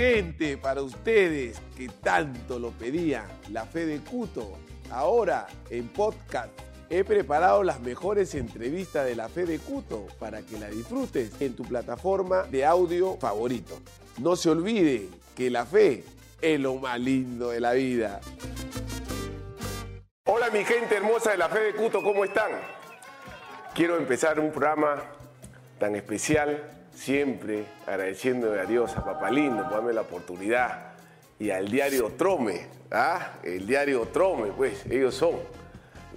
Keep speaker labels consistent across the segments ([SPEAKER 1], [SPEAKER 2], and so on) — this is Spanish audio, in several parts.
[SPEAKER 1] gente, para ustedes que tanto lo pedían, la fe de Cuto. Ahora en podcast he preparado las mejores entrevistas de la fe de Cuto para que la disfrutes en tu plataforma de audio favorito. No se olvide que la fe es lo más lindo de la vida. Hola mi gente hermosa de la fe de Cuto, ¿cómo están? Quiero empezar un programa tan especial siempre agradeciendo a Dios, a Papá Lindo, por darme la oportunidad, y al diario Trome, ¿ah? el diario Trome, pues ellos son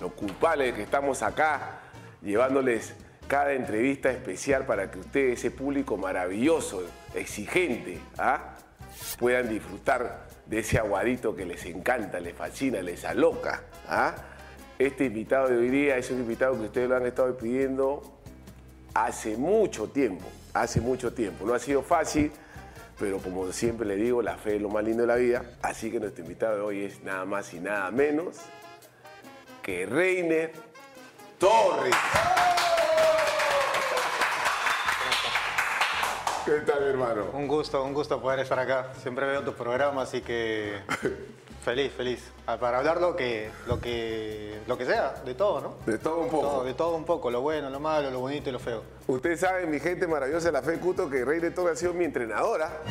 [SPEAKER 1] los culpables de que estamos acá llevándoles cada entrevista especial para que ustedes, ese público maravilloso, exigente, ¿ah? puedan disfrutar de ese aguadito que les encanta, les fascina, les aloca. ¿ah? Este invitado de hoy día es un invitado que ustedes lo han estado pidiendo hace mucho tiempo hace mucho tiempo. No ha sido fácil, pero como siempre le digo, la fe es lo más lindo de la vida. Así que nuestro invitado de hoy es nada más y nada menos que Reiner Torres. ¿Qué tal, hermano?
[SPEAKER 2] Un gusto, un gusto poder estar acá. Siempre veo tu programa, así que Feliz, feliz. Ah, para hablar lo que, lo que, lo que sea, de todo, ¿no?
[SPEAKER 1] De todo un poco.
[SPEAKER 2] de todo un poco, lo bueno, lo malo, lo bonito y lo feo.
[SPEAKER 1] Ustedes saben, mi gente maravillosa de la Fe Cuto, que Rey de Torre ha sido mi entrenadora.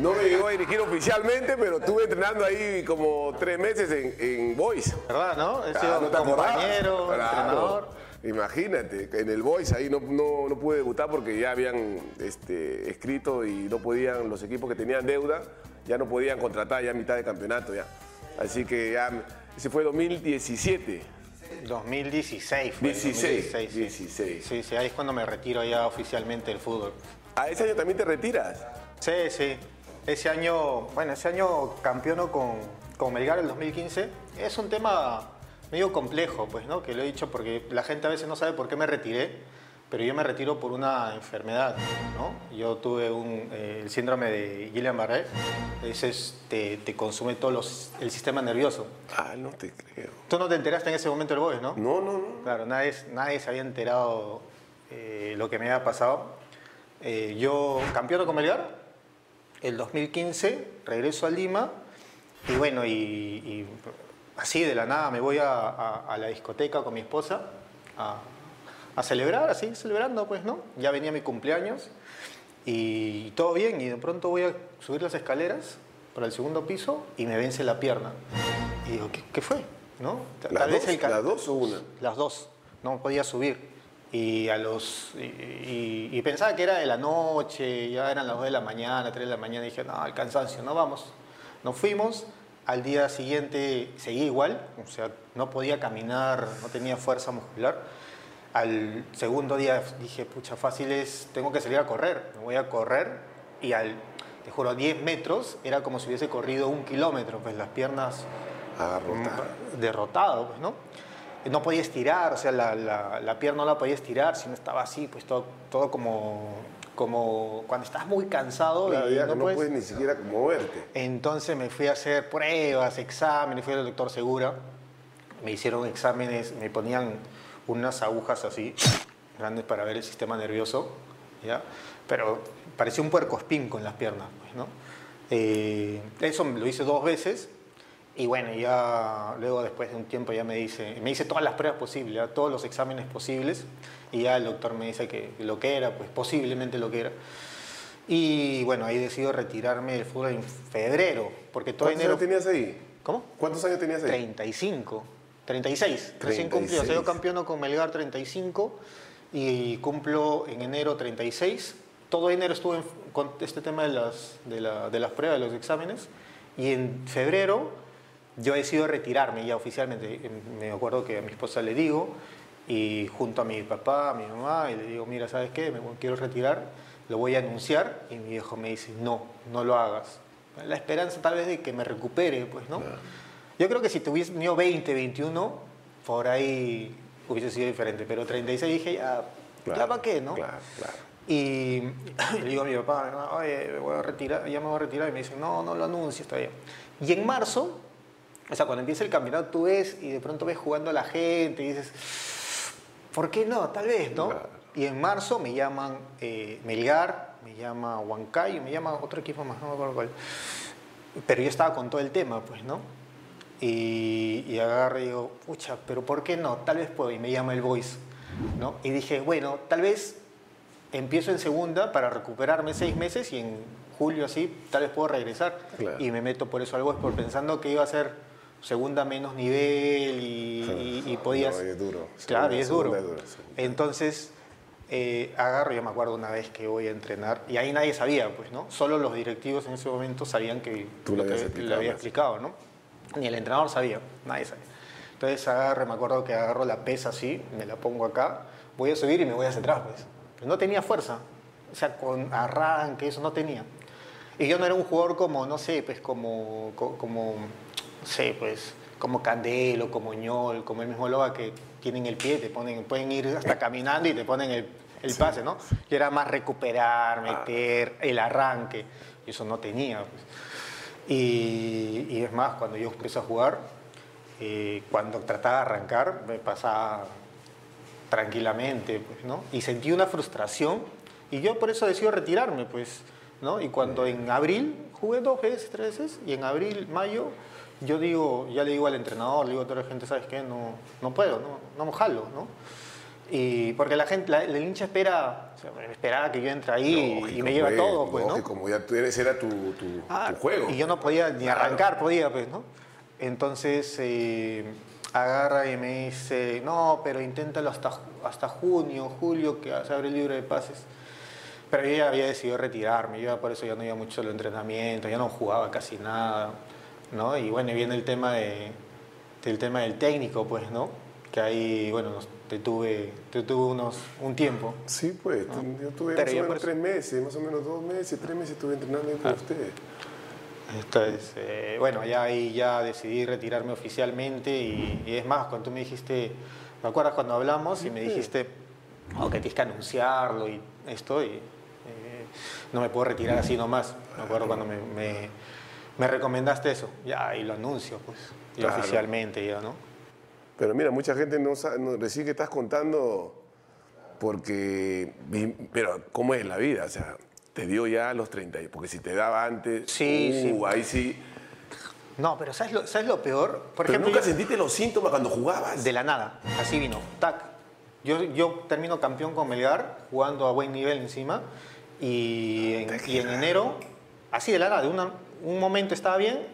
[SPEAKER 1] No me llegó a dirigir oficialmente, pero estuve entrenando ahí como tres meses en, en Boys.
[SPEAKER 2] ¿Verdad, no? He sido ah, compañero, entrenador.
[SPEAKER 1] Imagínate, en el Boys ahí no, no, pude debutar porque ya habían este, escrito y no podían, los equipos que tenían deuda, ya no podían contratar ya a mitad de campeonato ya. Así que ya, ese fue 2017.
[SPEAKER 2] 2016
[SPEAKER 1] fue. 16, 16.
[SPEAKER 2] Sí, sí, ahí es cuando me retiro ya oficialmente del fútbol.
[SPEAKER 1] ¿A ese año también te retiras?
[SPEAKER 2] Sí, sí. Ese año, bueno, ese año campeono con, con Melgar el 2015. Es un tema medio complejo, pues, ¿no? Que lo he dicho porque la gente a veces no sabe por qué me retiré pero yo me retiro por una enfermedad, ¿no? Yo tuve un, eh, el síndrome de Guillain-Barré, ese te, te, consume todo los, el sistema nervioso.
[SPEAKER 1] Ah, no te creo.
[SPEAKER 2] Tú no te enteraste en ese momento del BOES, ¿no?
[SPEAKER 1] No, no, no.
[SPEAKER 2] Claro, nadie, nadie se había enterado eh, lo que me había pasado. Eh, yo, campeón con Melgar, el 2015, regreso a Lima y bueno, y, así de la nada me voy a, a la discoteca con mi esposa a a celebrar, a seguir celebrando, pues, ¿no? Ya venía mi cumpleaños y todo bien, y de pronto voy a subir las escaleras para el segundo piso y me vence la pierna. Y digo, ¿qué, fue? ¿No?
[SPEAKER 1] ¿Las, dos, ¿Las dos o una?
[SPEAKER 2] Las dos, no podía subir. Y, a los, y, pensaba que era de la noche, ya eran las 2 de la mañana, 3 de la mañana, y dije, no, el cansancio, no vamos. Nos fuimos, al día siguiente seguí igual, o sea, no podía caminar, no tenía fuerza muscular al segundo día dije, pucha, fácil es, tengo que salir a correr, me voy a correr y al, te juro, 10 metros era como si hubiese corrido un kilómetro, pues las piernas
[SPEAKER 1] mm,
[SPEAKER 2] derrotado, pues, ¿no? No podía estirar, o sea, la, la, pierna no la podía estirar, sino estaba así, pues todo, todo como, como cuando estás muy cansado
[SPEAKER 1] y no, no puedes, ni siquiera moverte.
[SPEAKER 2] Entonces me fui a hacer pruebas, exámenes, fui al doctor Segura, me hicieron exámenes, me ponían unas agujas así, grandes para ver el sistema nervioso, ¿ya? pero parecía un puercoespín con las piernas. Pues, ¿no? Eh, eso lo hice dos veces y bueno, ya luego después de un tiempo ya me dice, me hice todas las pruebas posibles, todos los exámenes posibles y ya el doctor me dice que lo que era, pues posiblemente lo que era. Y bueno, ahí decido retirarme del fútbol en febrero, porque todo
[SPEAKER 1] ¿Cuántos años tenías ahí?
[SPEAKER 2] ¿Cómo?
[SPEAKER 1] ¿Cuántos años tenías ahí?
[SPEAKER 2] 35. 36, recién cumplió. Soy campeón con Melgar 35 y cumplo en enero 36. Todo enero estuve con este tema de las, de, la, de las pruebas, de los exámenes. Y en febrero yo he decidido retirarme ya oficialmente. Me acuerdo que a mi esposa le digo, y junto a mi papá, a mi mamá, y le digo, mira, ¿sabes qué? Me quiero retirar, lo voy a anunciar. Y mi viejo me dice, no, no lo hagas. La esperanza tal vez de que me recupere, pues, ¿no? Yo creo que si tuviese tenido 20, 21, por ahí hubiese sido diferente, pero 36 dije, ya, ¿ya para qué, no?
[SPEAKER 1] Claro, claro.
[SPEAKER 2] Y le digo a mi papá, oye, me voy a retirar, ya me voy a retirar, y me dice, no, no lo anuncies, está bien. Y en marzo, o sea, cuando empieza el campeonato, tú ves y de pronto ves jugando a la gente y dices, ¿por qué no? Tal vez, ¿no? Y en marzo me llaman eh, Melgar, me llama Huancayo, me llama otro equipo más, no me acuerdo cuál. Pero yo estaba con todo el tema, pues, ¿no? Y, y agarro y digo, pucha, pero ¿por qué no? Tal vez puedo. Y me llama el Voice, ¿no? Y dije, bueno, tal vez empiezo en segunda para recuperarme seis meses y en julio así tal vez puedo regresar.
[SPEAKER 1] Claro.
[SPEAKER 2] Y me meto por eso al Voice, por pensando que iba a ser segunda menos nivel y, y- y podías...
[SPEAKER 1] No, y es duro.
[SPEAKER 2] Claro, y es duro.
[SPEAKER 1] Es.
[SPEAKER 2] Entonces, eh, agarro, yo me acuerdo una vez que voy a entrenar, y ahí nadie sabía, pues, ¿no? Solo los directivos en ese momento sabían que
[SPEAKER 1] Tú lo habías
[SPEAKER 2] que
[SPEAKER 1] explicado,
[SPEAKER 2] le había explicado, ¿no? Ni el entrenador sabía, nadie sabía. Entonces agarro, me acuerdo que agarro la pesa así, me la pongo acá, voy a subir y me voy hacia atrás, pues. No tenía fuerza, o sea, con arranque, eso no tenía. Y yo no era un jugador como, no sé, pues como, co- como, no sé, pues, como Candelo, como Ñol, como el mismo Loba que tienen el pie, te ponen, pueden ir hasta caminando y te ponen el, el pase, ¿no? Yo era más recuperar, meter, el arranque, y eso no tenía, pues. Y, y es más, cuando yo empecé a jugar, eh, cuando trataba de arrancar, me pasaba tranquilamente, pues, ¿no? Y sentí una frustración y yo por eso decido retirarme, pues, ¿no? Y cuando en abril jugué dos veces, tres veces, y en abril, mayo, yo digo, ya le digo al entrenador, le digo a toda la gente, ¿sabes qué? No, no puedo, no, no me jalo, ¿no? Y porque la gente, la, el hincha espera, o sea, esperaba que yo entre ahí y me lleva
[SPEAKER 1] pues,
[SPEAKER 2] todo, pues, ¿no?
[SPEAKER 1] Como ya eres, era tu, tu-
[SPEAKER 2] Ah,
[SPEAKER 1] tu juego.
[SPEAKER 2] Y yo no podía ni
[SPEAKER 1] Claro.
[SPEAKER 2] arrancar, podía, pues, ¿no? Entonces eh, agarra y me dice, no, pero inténtalo hasta, hasta junio, julio, que se abre el libro de pases. Pero yo ya había decidido retirarme, yo por eso ya no iba mucho al entrenamiento, ya no jugaba casi nada, ¿no? Y bueno, viene el tema de, del tema del técnico, pues, ¿no? Que ahí, bueno, nos- te tuve, te tuve unos, un tiempo.
[SPEAKER 1] Sí, pues, yo tuve más o menos tres meses, más o menos dos meses, tres meses estuve entrenando ahí con ustedes.
[SPEAKER 2] Entonces, eh, bueno, ya ahí ya decidí retirarme oficialmente y, y es más, cuando tú me dijiste, ¿me acuerdas cuando hablamos y me dijiste, oh, que tienes que anunciarlo y esto? Y eh, no me puedo retirar así nomás. Me acuerdo cuando me, me- me recomendaste eso, ya, y lo anuncio, pues, y
[SPEAKER 1] Claro.
[SPEAKER 2] oficialmente ya, ¿no?
[SPEAKER 1] Pero mira, mucha gente no sabe, no- recién que estás contando, porque, pero ¿cómo es la vida? O sea, te dio ya a los 30, y- porque si te daba antes,
[SPEAKER 2] Sí,
[SPEAKER 1] uh,
[SPEAKER 2] sí.
[SPEAKER 1] ahí sí.
[SPEAKER 2] No, pero ¿sabes lo, ¿sabes lo peor? Por
[SPEAKER 1] Pero
[SPEAKER 2] ejemplo,
[SPEAKER 1] nunca
[SPEAKER 2] yo-
[SPEAKER 1] sentiste los síntomas cuando jugabas.
[SPEAKER 2] De la nada, así vino, tac. Yo, yo termino campeón con Melgar, jugando a buen nivel encima, y en, y en enero, así de la nada, de una- un momento estaba bien,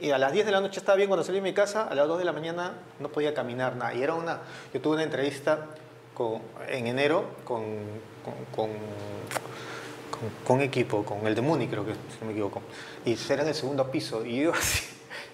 [SPEAKER 2] y a las 10 de la noche estaba bien cuando salí de mi casa, a las 2 de la mañana no podía caminar nada. Y era una, yo tuve una entrevista con- en enero con, con, con, equipo, con el de Muni creo que, si no me equivoco, y era en el segundo piso, y yo así,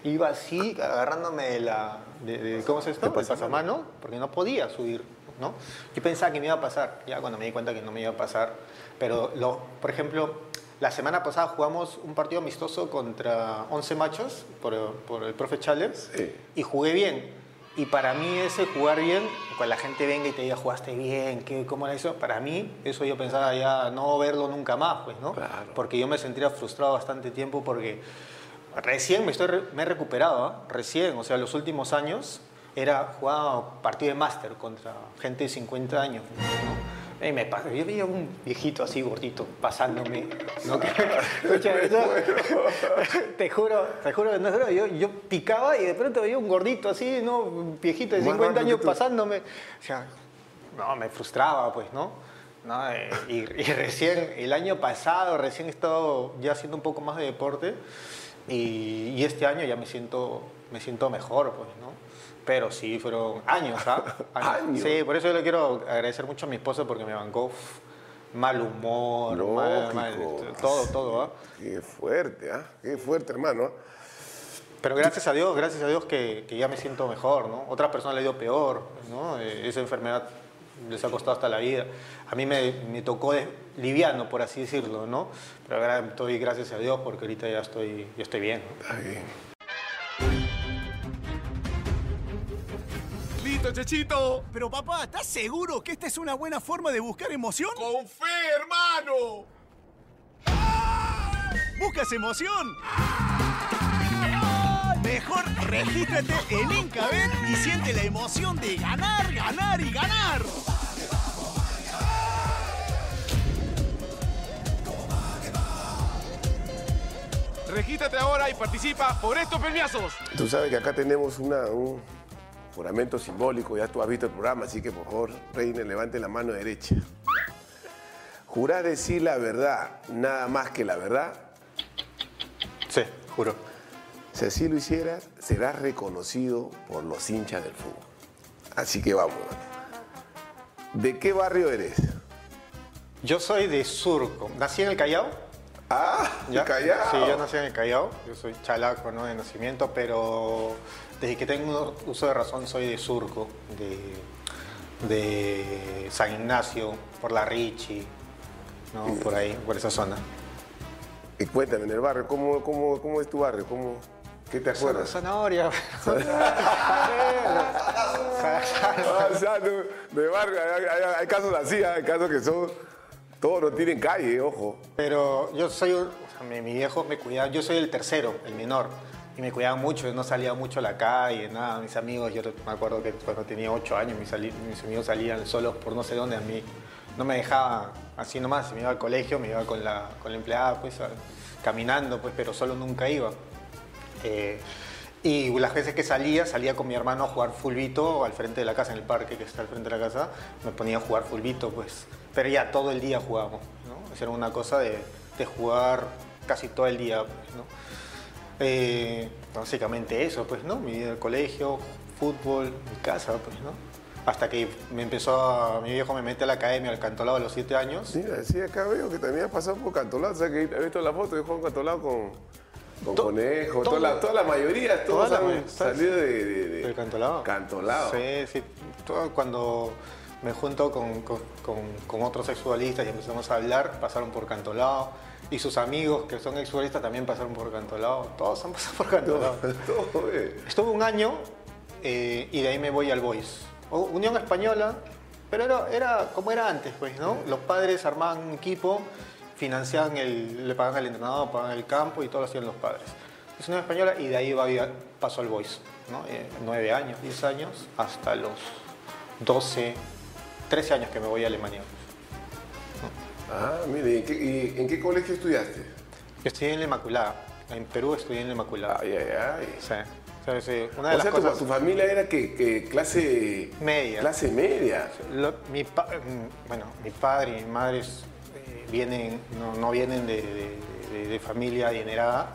[SPEAKER 2] iba así agarrándome de la, de, de- ¿cómo se esto?
[SPEAKER 1] Pasamano.
[SPEAKER 2] pasamano, porque no podía subir, ¿no? Yo pensaba que me iba a pasar, ya cuando me di cuenta que no me iba a pasar, pero, lo, por ejemplo, la semana pasada jugamos un partido amistoso contra 11 machos por, por el profe
[SPEAKER 1] Sí.
[SPEAKER 2] y jugué bien. Y para mí ese jugar bien, cuando la gente venga y te diga, jugaste bien, ¿qué, ¿cómo era eso? Para mí, eso yo pensaba ya no verlo nunca más, pues, ¿no?
[SPEAKER 1] Claro.
[SPEAKER 2] Porque yo me sentía frustrado bastante tiempo porque recién me, estoy, me he recuperado, ¿ah? recién, o sea, los últimos años era jugaba partido de máster contra gente de 50 años, ¿no? Y me pasa, yo veía un viejito así gordito pasándome, ¿no? Te juro, te juro, no yo, yo picaba y de pronto veía un gordito así, ¿no? Un viejito de
[SPEAKER 1] Más
[SPEAKER 2] 50
[SPEAKER 1] rápido
[SPEAKER 2] años pasándome. O sea, no, me frustraba, pues, ¿no? ¿No? Eh, Y, y recién, el año pasado, recién he estado ya haciendo un poco más de deporte y, y este año ya me siento, me siento mejor, pues. Pero sí, fueron años, ¿ah?
[SPEAKER 1] Años.
[SPEAKER 2] Sí, por eso yo le quiero agradecer mucho a mi esposa porque me bancó mal humor, mal- mal-
[SPEAKER 1] Lógico.
[SPEAKER 2] todo, todo, ¿ah?
[SPEAKER 1] Qué fuerte, ¿ah? Qué fuerte, hermano.
[SPEAKER 2] Pero gracias a Dios, gracias a Dios que, que ya me siento mejor, ¿no? Otras personas le dio peor, ¿no? Eh, Esa enfermedad les ha costado hasta la vida. A mí me, me tocó de- liviano, por así decirlo, ¿no? Pero ahora estoy gracias a Dios porque ahorita ya estoy, ya estoy bien.
[SPEAKER 1] Está bien.
[SPEAKER 3] Pero papá, ¿estás seguro que esta es una buena forma de buscar emoción?
[SPEAKER 4] ¡Con fe, hermano!
[SPEAKER 3] ¡Buscas emoción! Mejor regístrate en Incabet y siente la emoción de ganar, ganar y ganar.
[SPEAKER 4] Regístrate ahora y participa por estos premiazos.
[SPEAKER 1] Tú sabes que acá tenemos una, juramento simbólico, ya tú has visto el programa, así que por favor, Reina, levante la mano derecha. Jurás decir la verdad, nada más que la verdad.
[SPEAKER 2] Sí, juro.
[SPEAKER 1] Si así lo hicieras, serás reconocido por los hinchas del fútbol. Así que vamos. ¿De qué barrio eres?
[SPEAKER 2] Yo soy de Surco. Nací en el Callao.
[SPEAKER 1] Ah,
[SPEAKER 2] ¿ya?
[SPEAKER 1] Callao.
[SPEAKER 2] Sí, yo nací en el Callao. Yo soy chalaco, ¿no? De nacimiento, pero desde que tengo uso de razón soy de Surco, de, de San Ignacio, por la Richi, ¿no? Por ahí, por esa zona.
[SPEAKER 1] Y cuéntame, en el barrio, ¿cómo, cómo, cómo es tu barrio? ¿Cómo, ¿Qué te acuerdas?
[SPEAKER 2] Zanahoria.
[SPEAKER 1] Ah, o sea, de, de barrio, hay, hay- hay casos así, hay casos que son, todos no tienen calle, ojo.
[SPEAKER 2] Pero yo soy, o sea, mi, mi viejo me cuidaba, yo soy el tercero, el menor, y me cuidaba mucho, no salía mucho a la calle, nada, mis amigos, yo me acuerdo que cuando tenía ocho años mis, amigos salían solos por no sé dónde, a mí no me dejaba así nomás, me iba al colegio, me iba con la, con la empleada, pues, caminando, pues, pero solo nunca iba. Eh, y las veces que salía, salía con mi hermano a jugar fulbito al frente de la casa, en el parque que está al frente de la casa, me ponía a jugar fulbito, pues. Pero ya todo el día jugábamos, ¿no? Era una cosa de, de jugar casi todo el día, pues, ¿no? Eh, básicamente eso, pues, ¿no? Mi vida del colegio, fútbol, mi casa, pues, ¿no? Hasta que me empezó a, mi viejo me mete a la academia al cantolado a los siete años.
[SPEAKER 1] Mira, sí, acá veo que también has pasado por Cantolao, o sea, que he visto la foto de Juan Cantolao con, con
[SPEAKER 2] To-
[SPEAKER 1] Conejo,
[SPEAKER 2] todo-
[SPEAKER 1] toda, la, toda la mayoría, todos
[SPEAKER 2] la
[SPEAKER 1] han salido de, de- de-
[SPEAKER 2] ¿Del Cantolao?
[SPEAKER 1] Cantolao.
[SPEAKER 2] Sí, sí. Todo cuando me junto con, con- con- otros exfutbolistas y empezamos a hablar, pasaron por Cantolao. Y sus amigos que son exfutbolistas también pasaron por Cantolao. Todos han pasado por Cantolao.
[SPEAKER 1] Todo, eh.
[SPEAKER 2] Estuve un año eh, y de ahí me voy al Boys. Unión Española, pero era, era como era antes, pues, ¿no? Los padres armaban un equipo, financiaban el, le pagaban al entrenador, pagaban el campo y todo lo hacían los padres. Es Unión Española y de ahí va, pasó al Boys, ¿no? Eh, nueve años, diez años, hasta los 12, 13 años que me voy a Alemania.
[SPEAKER 1] Ah, mire, ¿y en qué, y en qué colegio estudiaste?
[SPEAKER 2] Yo estudié en la Inmaculada. En Perú estudié en la Inmaculada.
[SPEAKER 1] Ay, ay, ay.
[SPEAKER 2] Sí. O sea, Una de
[SPEAKER 1] O
[SPEAKER 2] las
[SPEAKER 1] sea, tu-
[SPEAKER 2] cosas...
[SPEAKER 1] tu, familia era que, que clase
[SPEAKER 2] Media.
[SPEAKER 1] Clase media.
[SPEAKER 2] Lo- mi, pa- mm, bueno, mi padre y mi madre eh, vienen, no, no vienen de, de- de- de familia adinerada,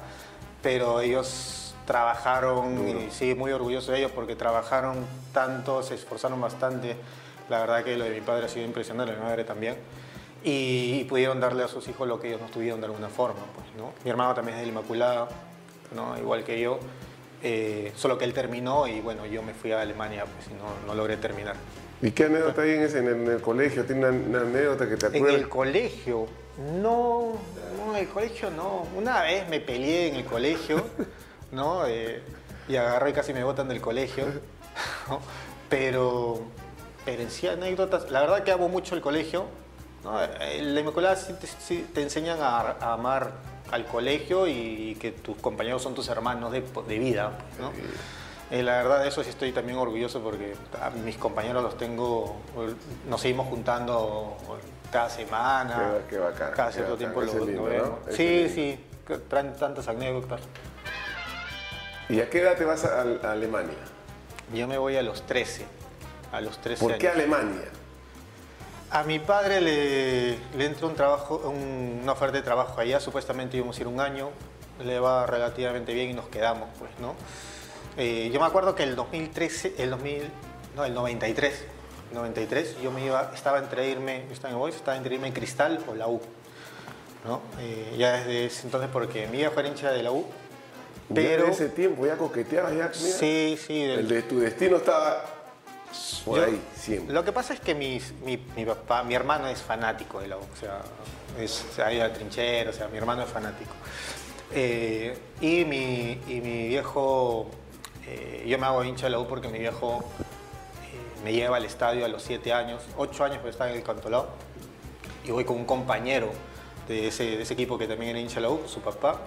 [SPEAKER 2] pero ellos trabajaron, y sí, muy orgulloso de ellos porque trabajaron tanto, se esforzaron bastante. La verdad que lo de mi padre ha sido impresionante, lo de mi madre también. Y, pudieron darle a sus hijos lo que ellos no tuvieron de alguna forma. Pues, ¿no? Mi hermano también es de la Inmaculada, ¿no? igual que yo. eh, solo que él terminó y bueno, yo me fui a Alemania pues, y no, no logré terminar.
[SPEAKER 1] ¿Y qué anécdota hay en, ese, en, el, en el colegio? ¿Tiene una, una anécdota que te
[SPEAKER 2] En
[SPEAKER 1] acuerdas?
[SPEAKER 2] el colegio, no, no, en el colegio no. Una vez me peleé en el colegio, ¿no? Eh, y agarré y casi me botan del colegio, ¿no? Pero, pero en sí anécdotas, la verdad que amo mucho el colegio, ¿no? En la Inmaculada sí te, sí te enseñan a, a amar al colegio y que tus compañeros son tus hermanos de, de vida, ¿no? Eh, la verdad de eso sí estoy también orgulloso porque a mis compañeros los tengo, nos seguimos juntando cada semana,
[SPEAKER 1] Qué- qué bacán,
[SPEAKER 2] cada cierto tiempo
[SPEAKER 1] Ese
[SPEAKER 2] lo,
[SPEAKER 1] es lindo,
[SPEAKER 2] Sí, sí, traen tantas anécdotas.
[SPEAKER 1] ¿Y a qué edad te vas a, a Alemania?
[SPEAKER 2] Yo me voy a los 13, a los 13
[SPEAKER 1] ¿Por qué. Alemania?
[SPEAKER 2] A mi padre le, le entró un trabajo, un- una oferta de trabajo allá, supuestamente íbamos a ir un año, le va relativamente bien y nos quedamos, pues, ¿no? Eh, yo me acuerdo que el 2013, el 2000, no, el 93, 93, yo me iba, estaba entre irme, estaba en Boys, estaba entre irme en Cristal o la U, ¿no? Eh, ya desde ese entonces, porque mi viejo era hincha de la U, pero...
[SPEAKER 1] Ya en ese tiempo ya coqueteabas, ya, mira.
[SPEAKER 2] Sí, sí, del-
[SPEAKER 1] El de tu destino estaba por
[SPEAKER 2] Yo-
[SPEAKER 1] ahí, siempre.
[SPEAKER 2] Lo que pasa es que mis- mi, mi papá, mi hermano es fanático de la U, o sea, es, se ha ido al trinchero, o sea, mi hermano es fanático. Eh, y, mi, y mi viejo, eh, yo me hago hincha de la U porque mi viejo eh, me lleva al estadio a los 7 años, 8 años, pero estaba en el Cantolao, y voy con un compañero de ese, de ese equipo que también era hincha de la U, su papá,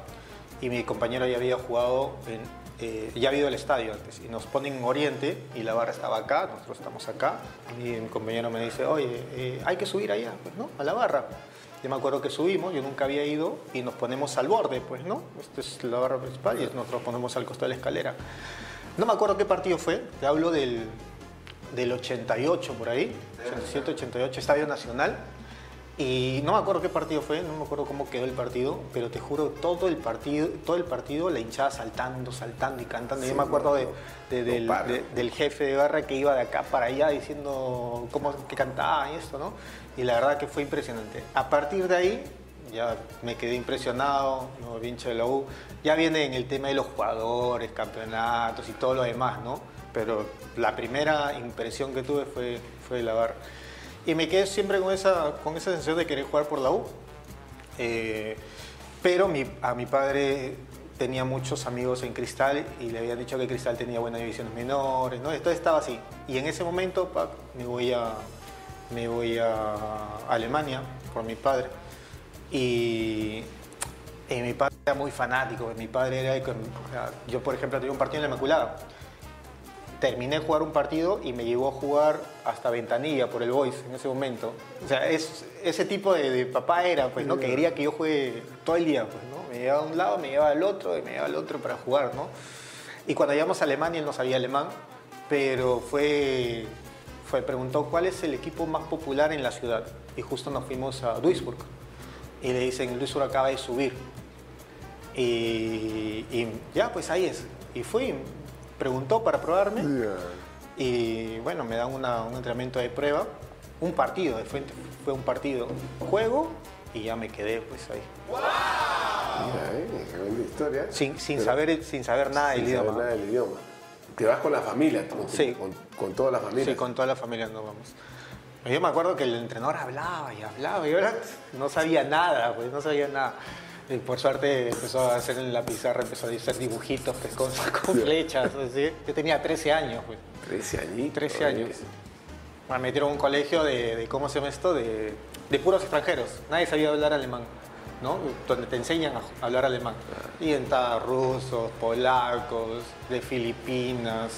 [SPEAKER 2] y mi compañero ya había jugado, en, eh, ya había ido al estadio antes, y nos ponen en Oriente, y la barra estaba acá, nosotros estamos acá, y mi compañero me dice, oye, eh, hay que subir allá, pues, ¿no? A la barra. Yo me acuerdo que subimos, yo nunca había ido, y nos ponemos al borde, pues, ¿no? Esta es la barra principal y nosotros ponemos al costado de la escalera. No me acuerdo qué partido fue, te hablo del, del 88 por ahí, 87, 88, Estadio Nacional. Y no me acuerdo qué partido fue, no me acuerdo cómo quedó el partido, pero te juro, todo el partido, todo el partido la hinchada saltando, saltando y cantando. Yo me acuerdo de, de- del,
[SPEAKER 1] para.
[SPEAKER 2] de- del jefe de barra que iba de acá para allá diciendo cómo que cantaba y esto, ¿no? Y la verdad que fue impresionante. A partir de ahí ya me quedé impresionado, ¿no? hincha de la U. Ya viene en el tema de los jugadores, campeonatos y todo lo demás, ¿no? Pero la primera impresión que tuve fue, fue la barra. Y me quedé siempre con esa, con esa sensación de querer jugar por la U. Eh, pero mi- a mi padre tenía muchos amigos en Cristal y le habían dicho que Cristal tenía buenas divisiones menores, ¿no? Entonces estaba así. Y en ese momento pa, me, voy a, me voy a Alemania por mi padre. Y, y mi padre era muy fanático. Mi padre era... yo, por ejemplo, tenía un partido en la Inmaculada terminé de jugar un partido y me llevó a jugar hasta Ventanilla por el Boys en ese momento. O sea, es, ese tipo de, de papá era, pues, ¿no? Que quería que yo juegue todo el día, pues, ¿no? Me llevaba a un lado, me llevaba al otro y me llevaba al otro para jugar, ¿no? Y cuando llegamos a Alemania, él no sabía alemán, pero fue, fue, preguntó cuál es el equipo más popular en la ciudad. Y justo nos fuimos a Duisburg. Y le dicen, Duisburg acaba de subir. Y, y ya, pues ahí es. Y fui, preguntó para probarme. Y bueno, me dan una- un entrenamiento de prueba. Un partido, de frente fue un partido. Juego y ya me quedé pues ahí.
[SPEAKER 1] Mira, eh, qué buena historia.
[SPEAKER 2] Sin, sin,
[SPEAKER 1] Pero
[SPEAKER 2] saber, sin saber nada del
[SPEAKER 1] sin saber
[SPEAKER 2] idioma.
[SPEAKER 1] nada del idioma. Te vas con la familia, tu-
[SPEAKER 2] Sí.
[SPEAKER 1] con, con toda la familia.
[SPEAKER 2] Sí, con toda la familia nos vamos. Yo me acuerdo que el entrenador hablaba y hablaba y ahora no sabía nada, pues no sabía nada. Y por suerte empezó a hacer en la pizarra, empezó a hacer dibujitos pues, con, con flechas. Yo tenía 13 años, pues.
[SPEAKER 1] 13 añitos.
[SPEAKER 2] 13 años. Me metieron a un colegio de, de- ¿cómo se llama esto? De, de puros extranjeros. Nadie sabía hablar alemán, ¿no? Donde te enseñan a hablar alemán. Y entraban rusos, polacos, de Filipinas,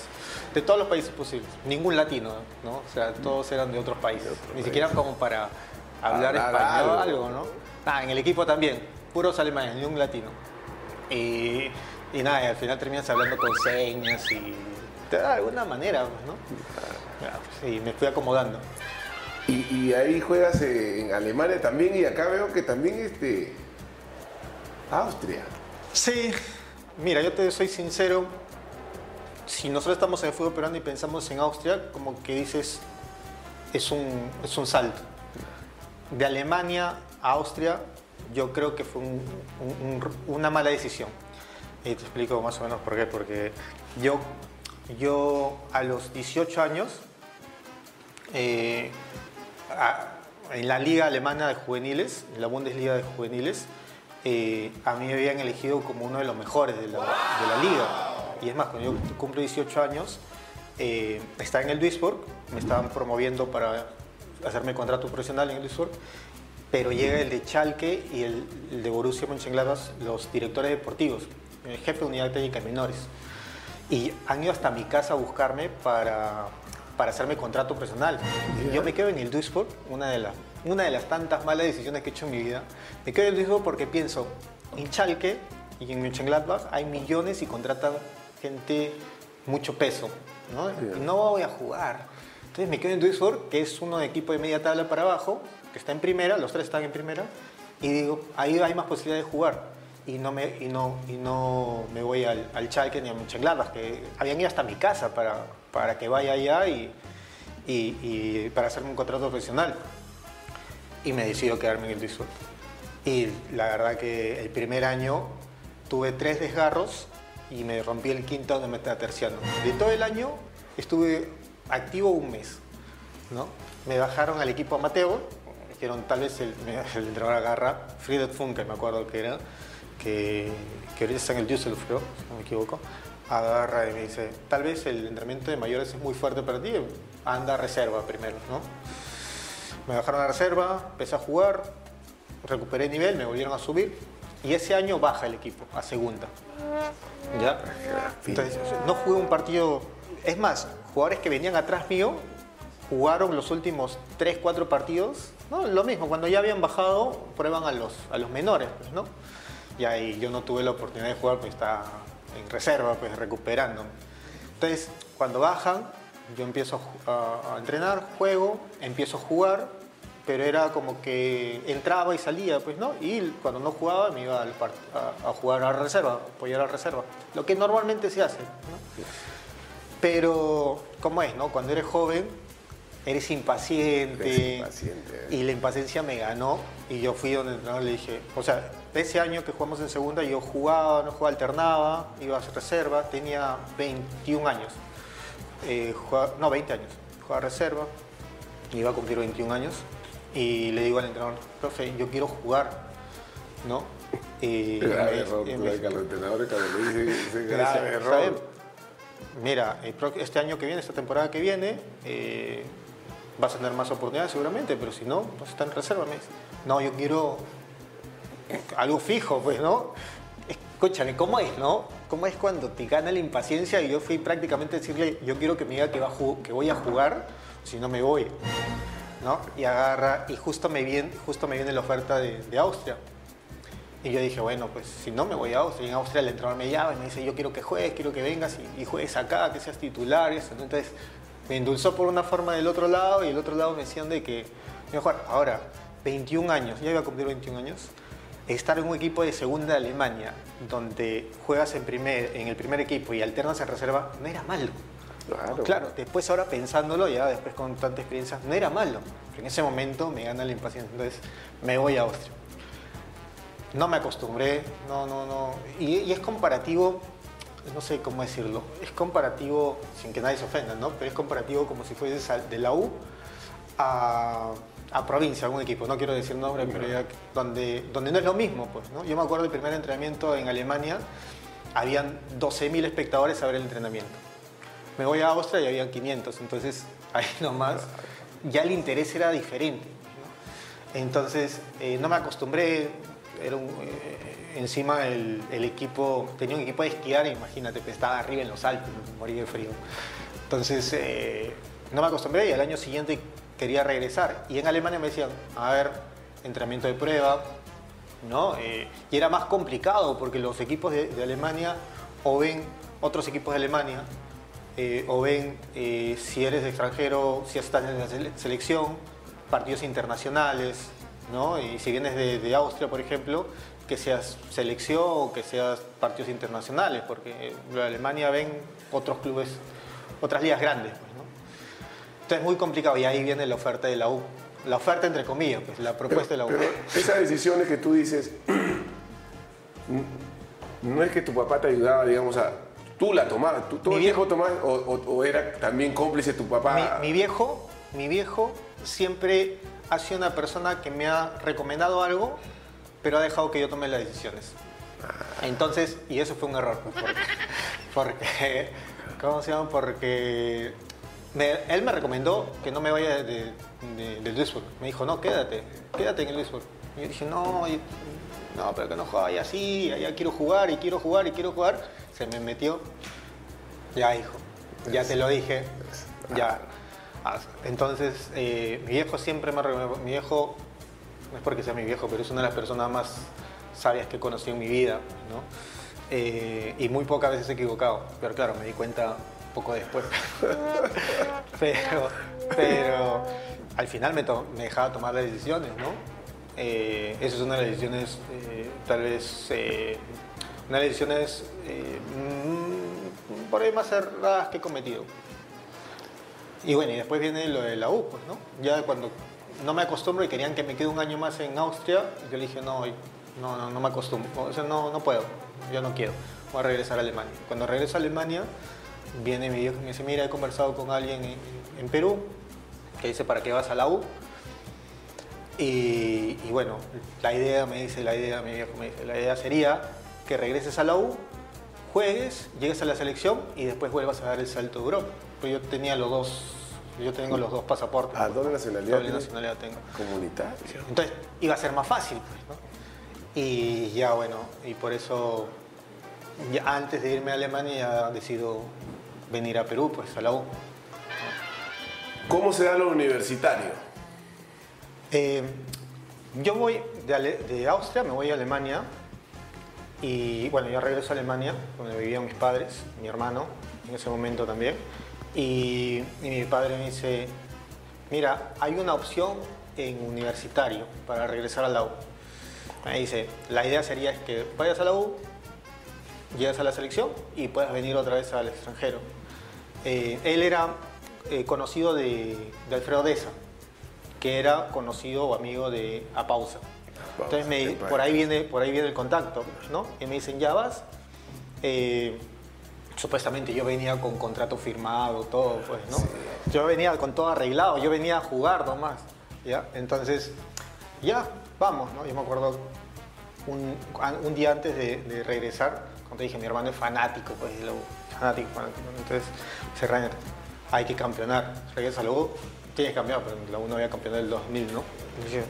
[SPEAKER 2] de todos los países posibles. Ningún latino, ¿no? O sea, todos eran de otros países. Ni siquiera como para hablar,
[SPEAKER 1] Hablar
[SPEAKER 2] español
[SPEAKER 1] algo.
[SPEAKER 2] algo, ¿no? Ah, en el equipo también, puros alemanes, ni un latino. Y, y nada, y al final terminas hablando con señas y de alguna manera, ¿no? Pues, y me fui acomodando.
[SPEAKER 1] Y, y ahí juegas en Alemania también y acá veo que también este Austria.
[SPEAKER 2] Sí, mira, yo te soy sincero. Si nosotros estamos en el fútbol peruano y pensamos en Austria, como que dices, es un, es un salto. De Alemania a Austria, yo creo que fue un- un- un- una mala decisión. Y te explico más o menos por qué. Porque yo, yo a los 18 años, eh, en la liga alemana de juveniles, en la Bundesliga de juveniles, eh, a mí me habían elegido como uno de los mejores de la, de la liga. Y es más, cuando yo cumplo 18 años, eh, estaba en el Duisburg, me estaban promoviendo para hacerme contrato profesional en el Duisburg, pero llega el de Schalke y el, el de Borussia Mönchengladbach, los directores deportivos, el jefe de unidad técnica de menores. Y han ido hasta mi casa a buscarme para, para hacerme contrato profesional. Y yo me quedo en el Duisburg, una de, las, una de las tantas malas decisiones que he hecho en mi vida. Me quedo en el Duisburg porque pienso, en Schalke y en Mönchengladbach hay millones y contratan gente mucho peso, ¿no? Y no voy a jugar. Entonces me quedo en Duisburg, que es uno de equipo de media tabla para abajo, está en primera, los tres están en primera, y digo, ahí hay más posibilidad de jugar. Y no me, y no, y no me voy al, al Schalke ni a Mönchengladbach, que habían ido hasta mi casa para, para que vaya allá y, y, para hacerme un contrato profesional. Y me decido quedarme en el Duisburg. Y la verdad que el primer año tuve tres desgarros y me rompí el quinto donde me terciando. De todo el año estuve activo un mes. ¿no? Me bajaron al equipo amateur, me dijeron tal vez el, el entrenador agarra, Friedrich Funke me acuerdo que era, que, que ahorita está en el Düsseldorf, creo, si no me equivoco, agarra y me dice, tal vez el entrenamiento de mayores es muy fuerte para ti, anda a reserva primero, ¿no? Me bajaron a reserva, empecé a jugar, recuperé nivel, me volvieron a subir y ese año baja el equipo a segunda. ¿Ya? Entonces, no jugué un partido. Es más, jugadores que venían atrás mío jugaron los últimos 3, 4 partidos No, lo mismo, cuando ya habían bajado, prueban a los, a los menores, pues, ¿no? Y ahí yo no tuve la oportunidad de jugar, pues estaba en reserva, pues recuperando. Entonces, cuando bajan, yo empiezo a, a entrenar, juego, empiezo a jugar, pero era como que entraba y salía, pues, ¿no? Y cuando no jugaba me iba al a, a, jugar a reserva, apoyar a reserva, lo que normalmente se hace. Pero, ¿cómo es, no? Cuando eres joven, eres impaciente,
[SPEAKER 1] Eres impaciente.
[SPEAKER 2] y la impaciencia me ganó y yo fui donde el entrenador le dije, o sea, ese año que jugamos en segunda yo jugaba, no jugaba, alternaba, iba a hacer reserva, tenía 21 años, eh, jugaba- no, 20 años, jugaba reserva, iba a cumplir 21 años y le digo al entrenador, profe, yo quiero jugar, ¿no? Y
[SPEAKER 1] Grave
[SPEAKER 2] me-
[SPEAKER 1] error,
[SPEAKER 2] y
[SPEAKER 1] tú
[SPEAKER 2] me-
[SPEAKER 1] sabes que a los entrenadores cuando le dicen ese
[SPEAKER 2] me
[SPEAKER 1] grave
[SPEAKER 2] dice,
[SPEAKER 1] error.
[SPEAKER 2] "¿Sabe? Mira, este año que viene, esta temporada que viene, eh, vas a tener más oportunidades seguramente, pero si no, vas a estar en reserva. Me dice, no, yo quiero algo fijo, pues, ¿no? Escúchame, ¿cómo es, no? ¿Cómo es cuando te gana la impaciencia y yo fui prácticamente a decirle, yo quiero que me diga que, va que voy a jugar, si no me voy, ¿no? Y agarra, y justo me viene, justo me viene la oferta de, Austria. Y yo dije, bueno, pues si no me voy a Austria, y en Austria el entrenador me llama y me dice, yo quiero que juegues, quiero que vengas y, juegues acá, que seas titular y eso. Entonces me endulzó por una forma del otro lado y el otro lado me decían de que, mejor, ahora, 21 años, ya iba a cumplir 21 años, estar en un equipo de segunda de Alemania, donde juegas en, primer, en el primer equipo y alternas en reserva, no era malo.
[SPEAKER 1] Claro.
[SPEAKER 2] Claro, después ahora pensándolo, ya después con tanta experiencia, no era malo. Pero en ese momento me gana la impaciencia, entonces me voy a Austria. No me acostumbré, no, no, no. Y, y es comparativo, no sé cómo decirlo, es comparativo, sin que nadie se ofenda, ¿no? Pero es comparativo como si fuese al- de la U a, a provincia, algún equipo, no quiero decir nombre, pero ya donde, donde no es lo mismo, pues, ¿no? Yo me acuerdo del primer entrenamiento en Alemania, habían 12.000 espectadores a ver el entrenamiento. Me voy a Austria y habían 500, entonces ahí nomás ya el interés era diferente. ¿no? Entonces eh, no me acostumbré, era un, eh, encima el, equipo, tenía un equipo de esquiar, imagínate, pues, estaba arriba en los Alpes, morí de frío. Entonces eh, no me acostumbré y al año siguiente quería regresar. Y en Alemania me decían, a ver, entrenamiento de prueba, ¿no? Eh, y era más complicado porque los equipos de, Alemania o ven otros equipos de Alemania eh, o ven si eres extranjero, si estás en la sele- selección, partidos internacionales, ¿no? Y si vienes de Austria, por ejemplo, que seas selección o que seas partidos internacionales, porque en Alemania ven otros clubes, otras ligas grandes, pues, ¿no? Entonces es muy complicado y ahí viene la oferta de la U. La oferta entre comillas, pues, la propuesta de la U.
[SPEAKER 1] Pero esas decisiones que tú dices, no es que tu papá te ayudaba, digamos, a. Tú la tomabas, tú todo
[SPEAKER 2] Mi viejo-
[SPEAKER 1] tiempo tomabas, o, o- o era también cómplice tu papá.
[SPEAKER 2] Mi, mi viejo, mi viejo siempre ha sido una persona que me ha recomendado algo, pero ha dejado que yo tome las decisiones. Entonces, y eso fue un error, pues, porque, porque ¿cómo se llama? Porque me- él me recomendó que no me vaya de, de- del Duisburg. Me dijo, no, quédate, quédate en el Duisburg. Y yo dije, no, y- no, pero que no juega así, allá quiero jugar y quiero jugar y quiero jugar. Se me metió. Ya, hijo, ya te lo dije. Ya. Ah, Entonces, eh, mi viejo siempre me Mi viejo, no es porque sea mi viejo, pero es una de las personas más sabias que he conocido en mi vida, ¿no? Eh, y muy pocas veces he equivocado. Pero claro, me di cuenta poco después. pero, pero al final me, me dejaba tomar las decisiones, ¿no? Eh, esa es una de las decisiones, eh, tal vez, eh, una de las decisiones mm, por ahí más cerradas que he cometido. Y bueno, y después viene lo de la U, pues, ¿no? Ya cuando no me acostumbro y querían que me quede un año más en Austria, yo le dije, no, no, no, no me acostumbro, o no, no puedo, yo no quiero, voy a regresar a Alemania. Cuando regreso a Alemania, viene mi viejo y me dice, mira, he conversado con alguien en, Perú, que dice, ¿para qué vas a la U? Y, y bueno, la idea, me dice, la idea, mi viejo me dice, la idea sería que regreses a la U, juegues, llegues a la selección y después vuelvas a dar el salto de Europa. Pues yo tenía los dos, yo tengo los dos pasaportes.
[SPEAKER 1] Ah, doble nacionalidad
[SPEAKER 2] Doble nacionalidad tengo.
[SPEAKER 1] Comunitario.
[SPEAKER 2] Entonces iba a ser más fácil, pues, ¿no? Y ya bueno, y por eso ya antes de irme a Alemania ya decido venir a Perú, pues a la U.
[SPEAKER 1] ¿Cómo se da lo universitario?
[SPEAKER 2] Eh, yo voy de, Ale- de Austria, me voy a Alemania y bueno, yo regreso a Alemania, donde vivían mis padres, mi hermano en ese momento también. Y, y mi padre me dice, mira, hay una opción en universitario para regresar a la U. Me dice, la idea sería es que vayas a la U, llegas a la selección y puedas venir otra vez al extranjero. Eh, él era eh, conocido de, de Alfredo Deza, que era conocido o amigo de Apausa. Entonces me- por ahí viene por ahí viene el contacto, ¿no? Y me dicen ya vas. Eh, supuestamente yo venía con contrato firmado, todo, pues, ¿no? Yo venía con todo arreglado, yo venía a jugar nomás, ¿ya? Entonces, ya, vamos, ¿no? Yo me acuerdo un, un día antes de, de regresar, cuando dije, mi hermano es fanático, pues, de la U, fanático, fanático. Entonces, dice, Rainer, hay que campeonar. Regresa a la U, tienes que campeonar, pero la U no había campeonado en el 2000, ¿no? Y dije,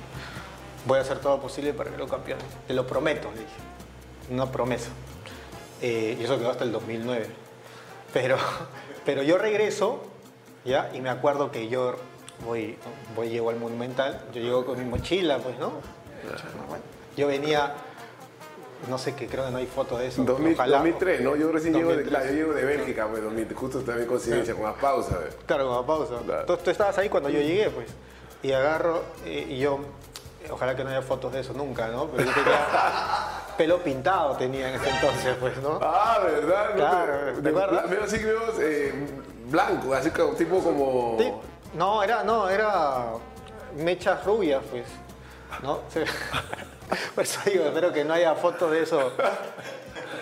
[SPEAKER 2] voy a hacer todo lo posible para que lo campeone. Te lo prometo, le dije. Una promesa. Eh, y eso quedó hasta el 2009. Pero, pero yo regreso, ¿ya? Y me acuerdo que yo voy, voy llego al Monumental, yo llego con mi mochila, pues, ¿no? Yo venía, no sé qué, creo que no hay foto de eso.
[SPEAKER 1] 2000,
[SPEAKER 2] ojalá.
[SPEAKER 1] 2003, ¿no? Yo recién llego de,
[SPEAKER 2] 2003.
[SPEAKER 1] claro, yo llego de Bélgica, pues, 2000, justo también coincidencia con la pausa. ¿ves?
[SPEAKER 2] Claro, con la pausa.
[SPEAKER 1] Claro.
[SPEAKER 2] Entonces tú estabas ahí cuando yo llegué, pues. Y agarro, eh, y yo, ojalá que no haya fotos de eso nunca, ¿no? Pero yo tenía pelo pintado, tenía en ese entonces, pues, ¿no?
[SPEAKER 1] Ah, ¿verdad?
[SPEAKER 2] Claro,
[SPEAKER 1] te-
[SPEAKER 2] ¿te acuerdas?
[SPEAKER 1] Veo así que veo eh, blanco, así como tipo como...
[SPEAKER 2] Sí. No, era, no, era mechas rubias, pues. ¿No? Sí. Por eso digo, espero que no haya fotos de eso.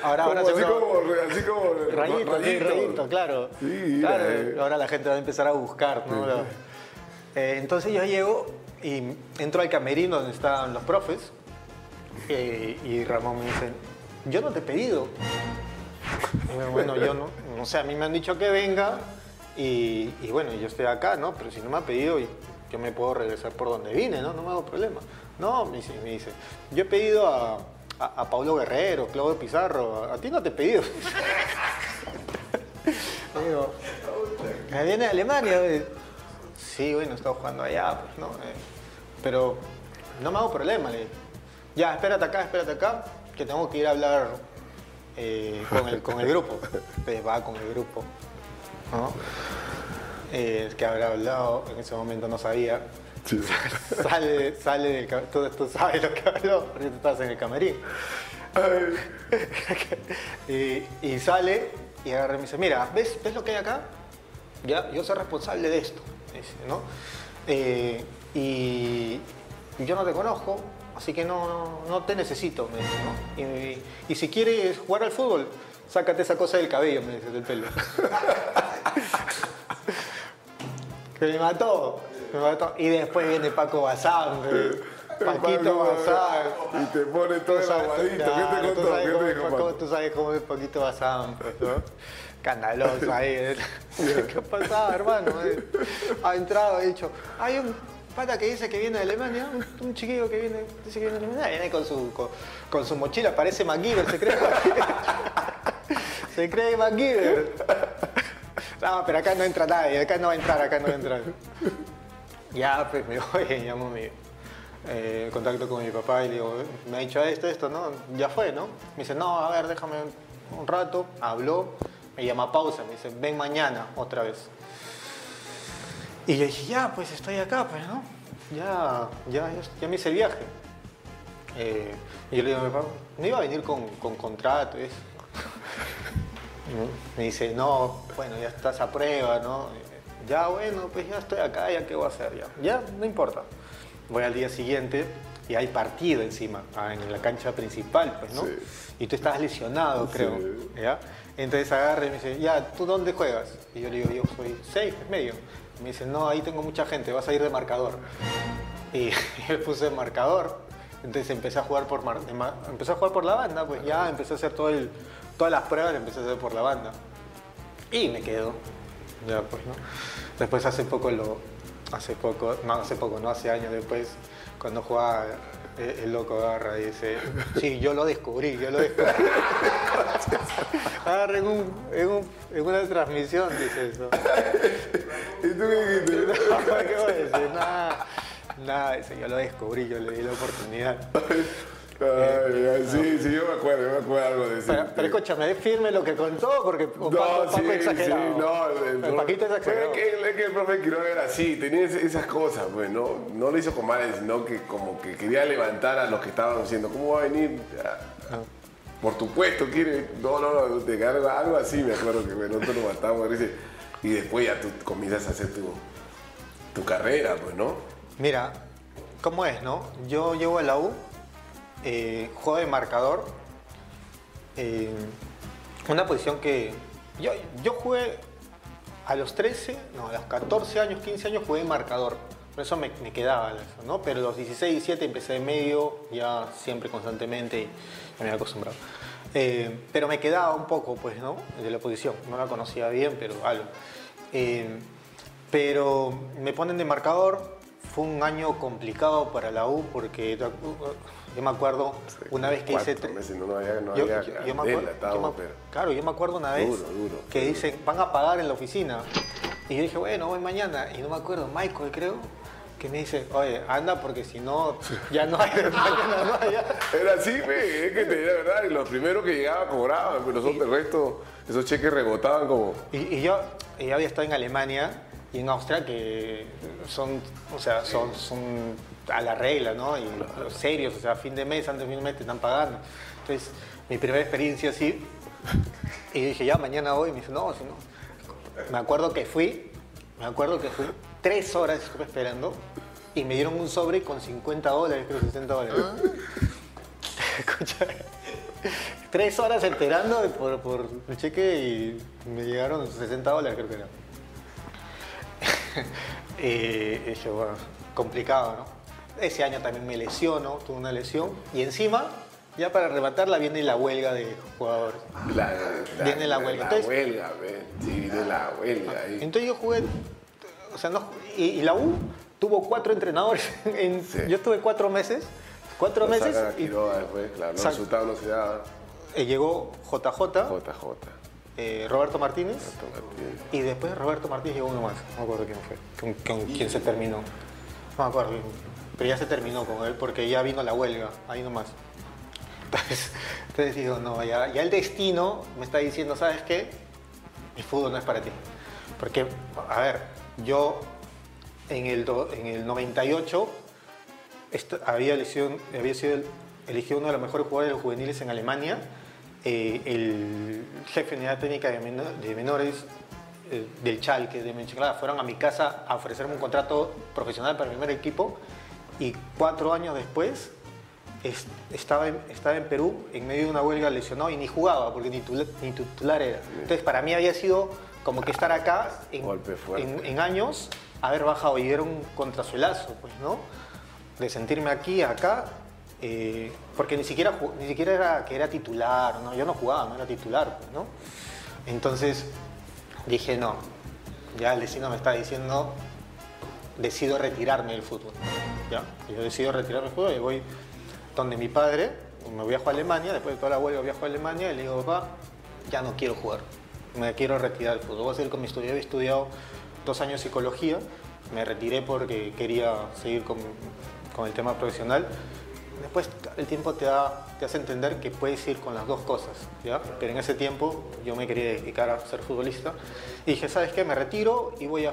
[SPEAKER 2] Ahora, ahora
[SPEAKER 1] así, como, así como
[SPEAKER 2] Rayito, sí, rayito, claro.
[SPEAKER 1] Sí,
[SPEAKER 2] Claro,
[SPEAKER 1] eh.
[SPEAKER 2] ahora la gente va a empezar a buscar, ¿no? Eh, entonces yo llego y entro al camerino donde estaban los profes eh, y Ramón me dice, yo no te he pedido. Bueno, yo no, o sea, a mí me han dicho que venga y, y bueno, yo estoy acá, ¿no? Pero si no me ha pedido, yo me puedo regresar por donde vine, ¿no? No me hago problema. No, me dice, me dice yo he pedido a, a, a Guerrero, Claudio Pizarro, a, a ti no te he pedido. Digo, me viene de Alemania. Sí, bueno, estaba jugando allá, pues, ¿no? Eh, pero no me hago problema, le digo. Ya, espérate acá, espérate acá, que tengo que ir a hablar eh, con, el, con el grupo. Pues va con el grupo, ¿no? Eh, que habrá hablado, en ese momento no sabía. sale, sale del cam- tú, tú sabes lo que habló, porque tú estás en el camerín. y, y sale y agarra y me dice, mira, ¿ves, ¿ves lo que hay acá? Ya, yo soy responsable de esto, ¿no? Eh, y yo no te conozco, así que no, no, no te necesito, me dice, ¿no? Y, y si quieres jugar al fútbol, sácate esa cosa del cabello, me dice, del pelo. que me mató, me mató. Y después viene Paco Bazán, me- Paquito Bazán.
[SPEAKER 1] Y te pone todo el aguadito. ¿Qué te
[SPEAKER 2] tú
[SPEAKER 1] contó?
[SPEAKER 2] sabes
[SPEAKER 1] ¿Qué te dijo,
[SPEAKER 2] Paco? Tú sabes cómo es Paquito Bazán, pues, ¿no? Escandaloso ahí. ¿eh? ¿Qué pasaba, hermano? eh? Ha entrado, ha dicho, hay un pata que dice que viene de Alemania, un, un chiquillo que viene, dice que viene de Alemania, viene con su, con, con su mochila, parece MacGyver, se cree MacGyver. se cree MacGyver. No, pero acá no entra nadie, acá no va a entrar, acá no va a entrar. Ya, pues me voy, llamo mi eh, contacto con mi papá y le digo, me ha dicho esto, esto, ¿no? Ya fue, ¿no? Me dice, no, a ver, déjame un rato. Habló, me llama pausa, me dice, ven mañana otra vez. Y yo dije, ya, pues estoy acá, pues, ¿no? Ya, ya, ya, ya me hice el viaje. Eh, y yo le digo a mi papá, no iba a venir con, con contrato eso. Me dice, no, bueno, ya estás a prueba, ¿no? Ya, bueno, pues ya estoy acá, ya qué voy a hacer, ya. Ya, no importa. Voy al día siguiente y hay partido encima, ah, en la cancha principal, pues, ¿no?
[SPEAKER 1] Sí.
[SPEAKER 2] Y tú estabas lesionado, creo, ¿ya? Entonces agarra y me dice, ya, ¿tú dónde juegas? Y yo le digo, yo soy safe, medio. Me dice, no, ahí tengo mucha gente, vas a ir de marcador. Y yo puse marcador. Entonces empecé a jugar por mar- empecé a jugar por la banda, pues ya empecé a hacer todas las pruebas, las empecé a hacer por la banda. Y me quedo. Ya pues, ¿no? Después hace poco lo. Hace poco, no hace poco, no hace años después, cuando jugaba eh, el loco agarra y dice, sí, yo lo descubrí, yo lo descubrí. agarra en, un, en, un- en una transmisión, dice eso.
[SPEAKER 1] ¿Y tú qué dijiste?
[SPEAKER 2] No, ¿qué voy a decir? Nada. Nada eso, yo lo descubrí, yo le di la oportunidad.
[SPEAKER 1] Ay, sí, sí, yo me acuerdo, yo me acuerdo algo de eso.
[SPEAKER 2] Pero, pero escúchame, es firme lo que contó, porque Paco,
[SPEAKER 1] No,
[SPEAKER 2] Paco
[SPEAKER 1] sí,
[SPEAKER 2] exagerado.
[SPEAKER 1] sí, no. el-
[SPEAKER 2] El
[SPEAKER 1] no.
[SPEAKER 2] Paquito
[SPEAKER 1] Pero
[SPEAKER 2] exagerado.
[SPEAKER 1] Es que, es que el profe Quiroga era así, tenía es- esas cosas, pues, ¿no? No lo hizo con males, sino que como que quería levantar a los que estaban diciendo, ¿cómo va a venir? Ah, Por tu puesto, quiere. No, no, no, de algo, algo así me acuerdo que nosotros de risa. Y después ya tú comienzas a hacer tu, tu carrera, pues, ¿no?
[SPEAKER 2] Mira, ¿cómo es, no? Yo llego a la U, eh, juego de marcador, eh, una posición que... Yo, yo jugué a los 13, no, a los 14 años, 15 años jugué de marcador. Por eso me, quedaba ¿no? Pero a los 16, 17 empecé de medio, ya siempre constantemente me había acostumbrado. Eh, pero me quedaba un poco, pues, ¿no? De la posición. No la conocía bien, pero algo. Eh, pero me ponen de marcador. Fue un año complicado para la U porque yo me acuerdo una vez que hice...
[SPEAKER 1] Cuatro
[SPEAKER 2] tre-
[SPEAKER 1] meses, no, no había, no
[SPEAKER 2] yo,
[SPEAKER 1] había
[SPEAKER 2] yo- yo me
[SPEAKER 1] candela,
[SPEAKER 2] acuerdo, yo
[SPEAKER 1] estábamos,
[SPEAKER 2] me-
[SPEAKER 1] pero-
[SPEAKER 2] claro, yo me acuerdo una vez
[SPEAKER 1] Duro, duro,
[SPEAKER 2] que
[SPEAKER 1] duro.
[SPEAKER 2] dicen, van a pagar en la oficina. Y yo dije, bueno, voy mañana. Y no me acuerdo, Michael creo, que me dice, oye, anda porque si no, ya no hay, mañana no hay. ya".
[SPEAKER 1] Era así, ve, es que te de verdad, y los primeros que llegaban cobraban, pero los otros, el resto, esos cheques rebotaban como.
[SPEAKER 2] Y, y yo, y yo había estado en Alemania y en Austria que son, o sea, son, son a la regla, ¿no? Y serios, o sea, a fin de mes, antes de fin de mes te están pagando. Entonces, mi primera experiencia así, y dije, ya, mañana voy, y me dice, no, si no. Me acuerdo que fui, me acuerdo que fui, tres horas estuve esperando y me dieron un sobre con 50 dólares, creo 60 dólares. Escucha, tres horas esperando por, por el cheque y me llegaron 60 dólares, creo que era. y dije, bueno, complicado, ¿no? Ese año también me lesiono, tuve una lesión y encima, ya para rematarla, viene la huelga de jugadores.
[SPEAKER 1] La,
[SPEAKER 2] Viene la huelga.
[SPEAKER 1] La
[SPEAKER 2] Entonces-
[SPEAKER 1] huelga, sí, viene la huelga ahí.
[SPEAKER 2] Entonces yo jugué, o sea, no, y, y la U tuvo cuatro entrenadores. En-
[SPEAKER 1] Sí.
[SPEAKER 2] Yo estuve cuatro meses, cuatro meses, y
[SPEAKER 1] Quiroga después, claro, los
[SPEAKER 2] Sac-
[SPEAKER 1] resultados no se daban.
[SPEAKER 2] eh, llegó JJ,
[SPEAKER 1] JJ.
[SPEAKER 2] eh, Roberto Martínez,
[SPEAKER 1] Martínez.
[SPEAKER 2] y después de Roberto Martínez llegó uno más. No me acuerdo quién fue, con, con quién se terminó. No me acuerdo, pero ya se terminó con él porque ya vino la huelga, ahí nomás. Entonces, entonces digo, no, ya, el destino me está diciendo, ¿sabes qué? El fútbol no es para ti. Porque, a ver, yo en el, en el 98 est- había, elegido, había sido el- elegido uno de los mejores jugadores juveniles en Alemania. Eh, el jefe de unidad técnica de, meno- de menores eh, del Chalke, de Mönchengladbach, fueron a mi casa a ofrecerme un contrato profesional para el primer equipo y cuatro años después es- estaba, en, estaba en Perú en medio de una huelga lesionado y ni jugaba porque ni, tula- ni titular era. Entonces para mí había sido como que estar acá en, en- en años, haber bajado y era un contrasuelazo, pues, ¿no? De sentirme aquí, acá, eh, porque ni siquiera, ni siquiera era que era titular, ¿no? Yo no jugaba, no era titular, pues, ¿no? Entonces dije, no, ya el destino me está diciendo, decido retirarme del fútbol. ¿ya? Yo decido retirarme del fútbol y voy donde mi padre, me viajo a Alemania, después de toda la huelga viajo a Alemania y le digo, papá, ya no quiero jugar, me quiero retirar del fútbol. Voy a seguir con mi estudio. Había estudiado dos años psicología, me retiré porque quería seguir con, el tema profesional. Después el tiempo te, te hace entender que puedes ir con las dos cosas, ¿ya? Pero en ese tiempo yo me quería dedicar a ser futbolista y dije, ¿sabes qué? Me retiro y voy a,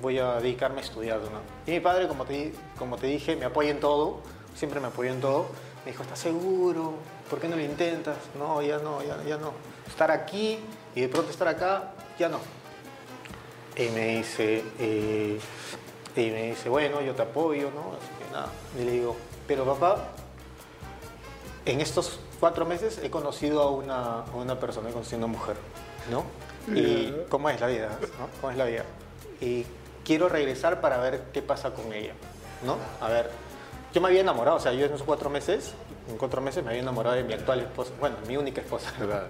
[SPEAKER 2] voy a dedicarme a estudiar, ¿no? Y mi padre, como te, como te dije, me apoya en todo, siempre me apoyó en todo. Me dijo, ¿estás seguro? ¿Por qué no lo intentas? No, ya no, ya, ya no. Estar aquí y de pronto estar acá, ya no. Y me dice, eh, y me dice, bueno, yo te apoyo, ¿no? Así que nada. Y le digo, pero papá, en estos cuatro meses he conocido a una, a una persona, he conocido a una mujer, ¿no? Y cómo es la vida, ¿no? ¿Cómo es la vida? Y quiero regresar para ver qué pasa con ella, ¿no? A ver, yo me había enamorado, o sea, yo en esos cuatro meses, en cuatro meses me había enamorado de mi actual esposa, bueno, mi única esposa.
[SPEAKER 1] Claro.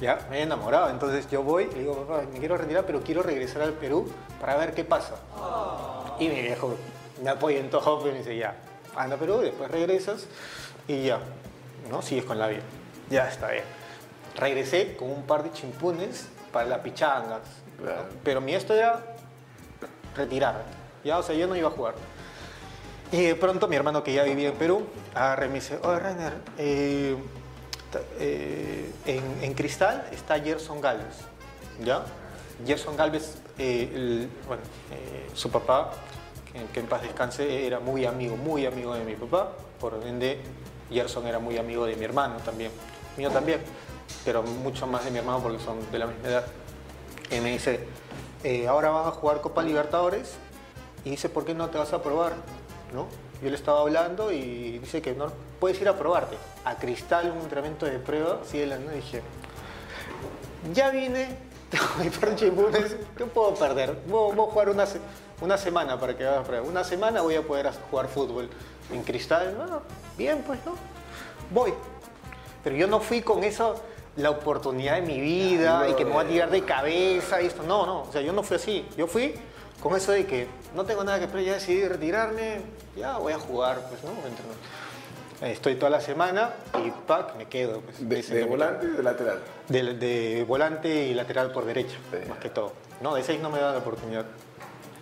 [SPEAKER 2] Ya, me había enamorado. Entonces yo voy y digo, papá, me quiero retirar, pero quiero regresar al Perú para ver qué pasa. Y mi viejo me apoya en todo, pero me dice, ya, anda a Perú, después regresas y ya, ¿no? Sigues con la vida. Ya está bien. Regresé con un par de chimpunes para las pichangas. ¿no?
[SPEAKER 1] Claro.
[SPEAKER 2] Pero mi esto era retirar. Ya, o sea, yo no iba a jugar. Y de pronto mi hermano que ya vivía en Perú, agarra y me dice, oye Rainer, eh, eh, en, en Cristal está Gerson Galvez, ¿ya? Gerson Galvez, eh, su papá, que, que en paz descanse, era muy amigo, muy amigo de mi papá, por ende Gerson era muy amigo de mi hermano también, mío también, pero mucho más de mi hermano porque son de la misma edad. Y me dice, eh, ahora van a jugar Copa Libertadores y dice, ¿por qué no te vas a probar? ¿No? Yo le estaba hablando y dice que no puedes ir a probarte. A Cristal, un entrenamiento de prueba, sí, él, ¿no? Y dije, ya vine, por Chipunes, ¿qué puedo perder? Voy, voy a jugar una, una semana para que hagas prueba. Una semana voy a poder jugar fútbol en Cristal. Ah, bien, pues, ¿no? Voy. Pero yo no fui con eso, la oportunidad de mi vida y que me voy a tirar de cabeza y esto. No, no, o sea, yo no fui así. Yo fui con eso de que no tengo nada que perder, ya decidí retirarme, ya voy a jugar, pues, ¿no? Estoy toda la semana y pack, me quedo. Pues,
[SPEAKER 1] ¿De, volante y de lateral?
[SPEAKER 2] de, de volante y lateral por derecha,
[SPEAKER 1] Sí.
[SPEAKER 2] más que todo. No, de seis no me daban la oportunidad.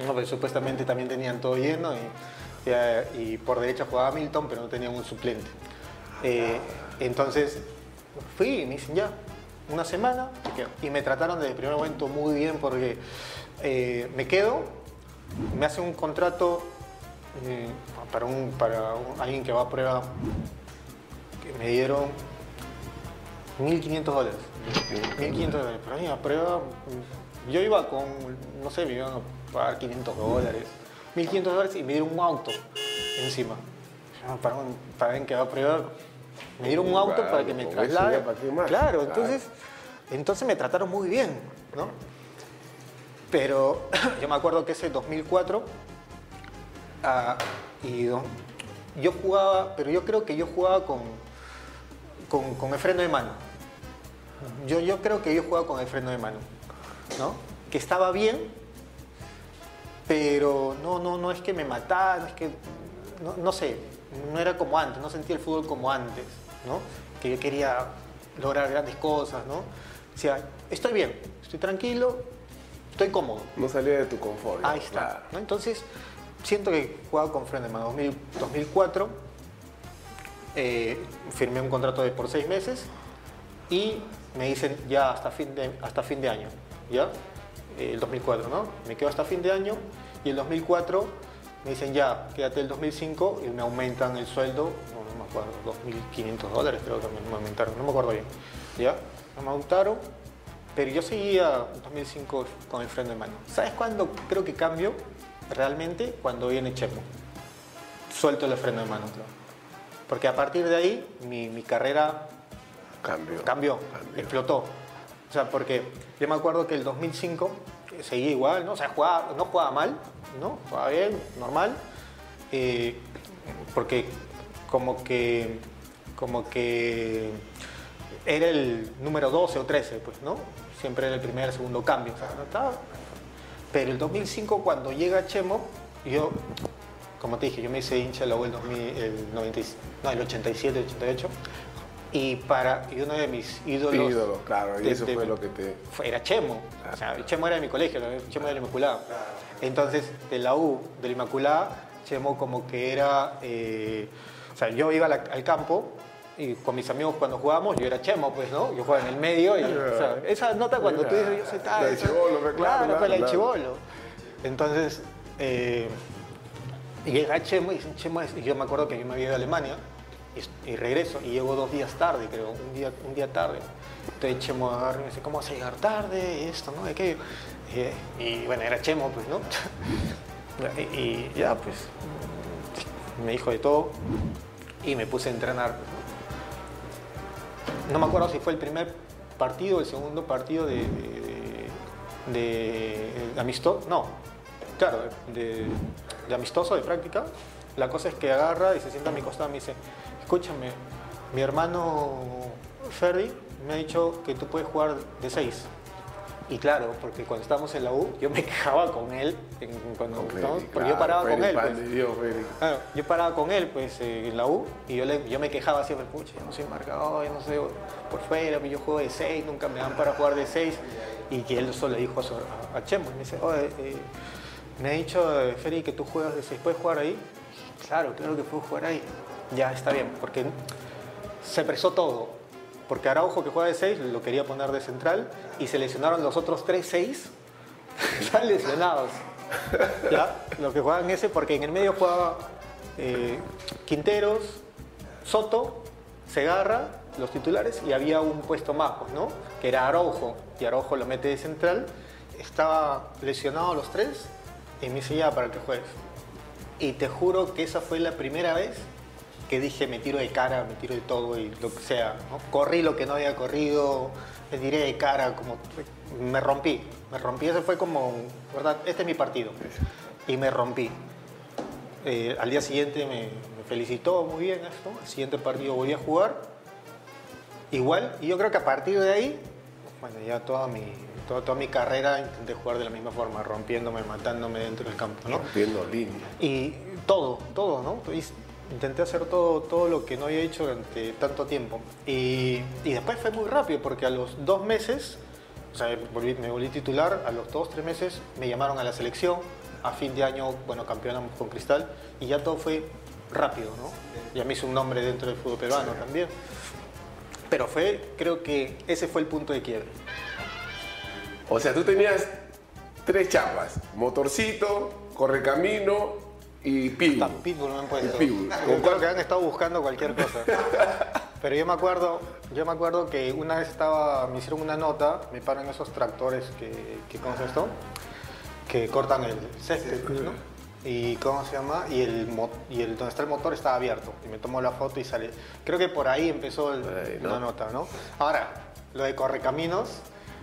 [SPEAKER 2] No, pero supuestamente también tenían todo lleno y, y, y por derecha jugaba Milton, pero no tenían un suplente. Eh, entonces fui y me dicen ya, una semana. Y me trataron desde el primer momento muy bien porque eh, me quedo, me hacen un contrato eh, para, un, para alguien que va a prueba que me dieron 1.500 dólares. 1.500 dólares. Pero ahí a prueba, yo iba con, no sé, me iban a pagar 500 dólares. 1.500 dólares y me dieron un auto encima. Ah, Para, un, para alguien que va a prueba, me dieron un auto
[SPEAKER 1] Claro,
[SPEAKER 2] para que me traslade. Claro,
[SPEAKER 1] Claro.
[SPEAKER 2] entonces, entonces me trataron muy bien, ¿no? Pero yo me acuerdo que ese 2004, ah, y do- yo jugaba, pero yo creo que yo jugaba con, con, con el freno de mano. Yo, yo creo que yo jugaba con el freno de mano, ¿no? Que estaba bien, pero no, no, no es que me matara, no es que, no, no sé, no era como antes, no sentía el fútbol como antes, ¿no? Que yo quería lograr grandes cosas, ¿no? O sea, estoy bien, estoy tranquilo, estoy cómodo.
[SPEAKER 1] No salía de tu confort.
[SPEAKER 2] Ahí está.
[SPEAKER 1] Claro.
[SPEAKER 2] ¿no? Entonces, siento que jugaba con mano. 2000 2004, eh, firmé un contrato de por seis meses y me dicen ya hasta fin de, hasta fin de año, ¿ya? Eh, el 2004, ¿no? Me quedo hasta fin de año y el 2004 me dicen ya, quédate el 2005 y me aumentan el sueldo, no, no me acuerdo, 2.500 dólares creo que me aumentaron, no me acuerdo bien, ¿ya? Me aumentaron, pero yo seguía en 2005 con el freno de mano. ¿Sabes cuándo creo que cambio realmente? Cuando viene Chemo. Suelto el freno de mano, claro. Porque a partir de ahí mi, mi carrera
[SPEAKER 1] Cambio.
[SPEAKER 2] cambió,
[SPEAKER 1] Cambió.
[SPEAKER 2] explotó. O sea, porque yo me acuerdo que el 2005 eh, seguía igual, ¿no? O sea, jugaba, no jugaba mal, ¿no? Jugaba bien, normal. eh, porque como que, como que era el número 12 o 13, pues, ¿no? Siempre era el primer, segundo cambio. O sea, no estaba. Pero el 2005 cuando llega Chemo, yo, como te dije, yo me hice hincha la el, 2000, el, 90 y- no, el 87, 88. Y, para, y uno de mis ídolos...
[SPEAKER 1] Ídolo, claro, y
[SPEAKER 2] de-
[SPEAKER 1] eso
[SPEAKER 2] de-
[SPEAKER 1] fue lo que te.
[SPEAKER 2] fue- era Chemo. O sea, Chemo era de mi colegio. Chemo era de la Inmaculada. Entonces, de la U, de la Inmaculada, Chemo como que era... eh, o sea, yo iba la- al campo y con mis amigos cuando jugábamos, yo era Chemo, pues, ¿no? Yo jugaba en el medio y... o sea, esa nota cuando tú dices, yo soy tal...
[SPEAKER 1] La de chibolo, claro,
[SPEAKER 2] Claro, pues, la de
[SPEAKER 1] claro.
[SPEAKER 2] chibolo. Entonces, eh, y llega Chemo y dicen, Chemo es... Y yo me acuerdo que yo me había ido a Alemania y, regreso y llego dos días tarde, creo, un día, un día tarde. Entonces Chemo agarra y me dice, ¿cómo vas a llegar tarde? Esto, ¿no? ¿De qué? Y, y, bueno, era Chemo, pues, ¿no? y, ya, pues, me dijo de todo y me puse a entrenar. pues, ¿no? Me acuerdo si fue el primer partido el segundo partido de- de amistoso. No, claro, de, de amistoso, de práctica. La cosa es que agarra y se sienta a mi costado y me dice, escúchame, mi hermano Ferdi me ha dicho que tú puedes jugar de 6. Y claro, porque cuando estábamos en la U, yo me quejaba con él, en- cuando, porque yo paraba con él. pues.
[SPEAKER 1] Dios.
[SPEAKER 2] Claro, yo paraba con él pues eh, en la U y yo, le- yo me quejaba siempre, pucha, yo no soy marcador, yo no sé por fuera, yo juego de 6, nunca me dan para jugar de 6. Y que él solo le dijo a, su- a- a Chemo, y me dice, oye, eh, me ha dicho eh, Feri que tú juegas de 6, ¿puedes jugar ahí? Claro, claro que puedo jugar ahí. Ya, está bien, porque se presó todo. Porque Araujo, que juega de 6, lo quería poner de central y se lesionaron los otros 3-6. Están lesionados. ¿Ya? Los que juegan ese, porque en el medio jugaba eh, Quinteros, Soto, Segarra, los titulares, y había un puesto más, pues, ¿no? Que era Araujo. Y Araujo lo mete de central. Estaba lesionado los tres y me dice ya para que juegues. Y te juro que esa fue la primera vez que dije me tiro de cara, me tiro de todo y lo que sea. ¿no? Corrí lo que no había corrido, me tiré de cara, como me rompí. Me rompí, ese fue como, ¿verdad? Este es mi partido. Y me rompí. Eh, al día siguiente me, me felicitó muy bien esto. El siguiente partido volví a jugar. Igual, y yo creo que a partir de ahí, bueno, ya toda mi, toda, toda mi carrera intenté jugar de la misma forma, rompiéndome, matándome dentro del campo, ¿no?
[SPEAKER 1] Rompiendo línea.
[SPEAKER 2] Y todo, todo, ¿no? Intenté hacer todo, todo lo que no había hecho durante tanto tiempo. Y, y después fue muy rápido, porque a los dos meses, o sea, volví- me volví titular, a los dos, tres meses me llamaron a la selección, a fin de año, bueno, campeonamos con Cristal, y ya todo fue rápido, ¿no? Ya me hice un nombre dentro del fútbol peruano también. Pero fue, creo que ese fue el punto de quiebre.
[SPEAKER 1] O sea, tú tenías tres chapas: motorcito, correcamino y pitbull.
[SPEAKER 2] Hasta Pitbull me han puesto.
[SPEAKER 1] Pitbull.
[SPEAKER 2] Yo
[SPEAKER 1] ¿Con
[SPEAKER 2] creo que han estado buscando cualquier cosa. Pero yo me acuerdo, yo me acuerdo que una vez estaba, me hicieron una nota, me paran esos tractores que, que ¿cómo se esto? Que cortan el césped, ¿no? Y ¿cómo se llama? Y el, y el donde está el motor estaba abierto. Y me tomó la foto y sale. Creo que por ahí empezó el-
[SPEAKER 1] Ahí, ¿no?
[SPEAKER 2] la nota, ¿no? Ahora, lo de correcaminos,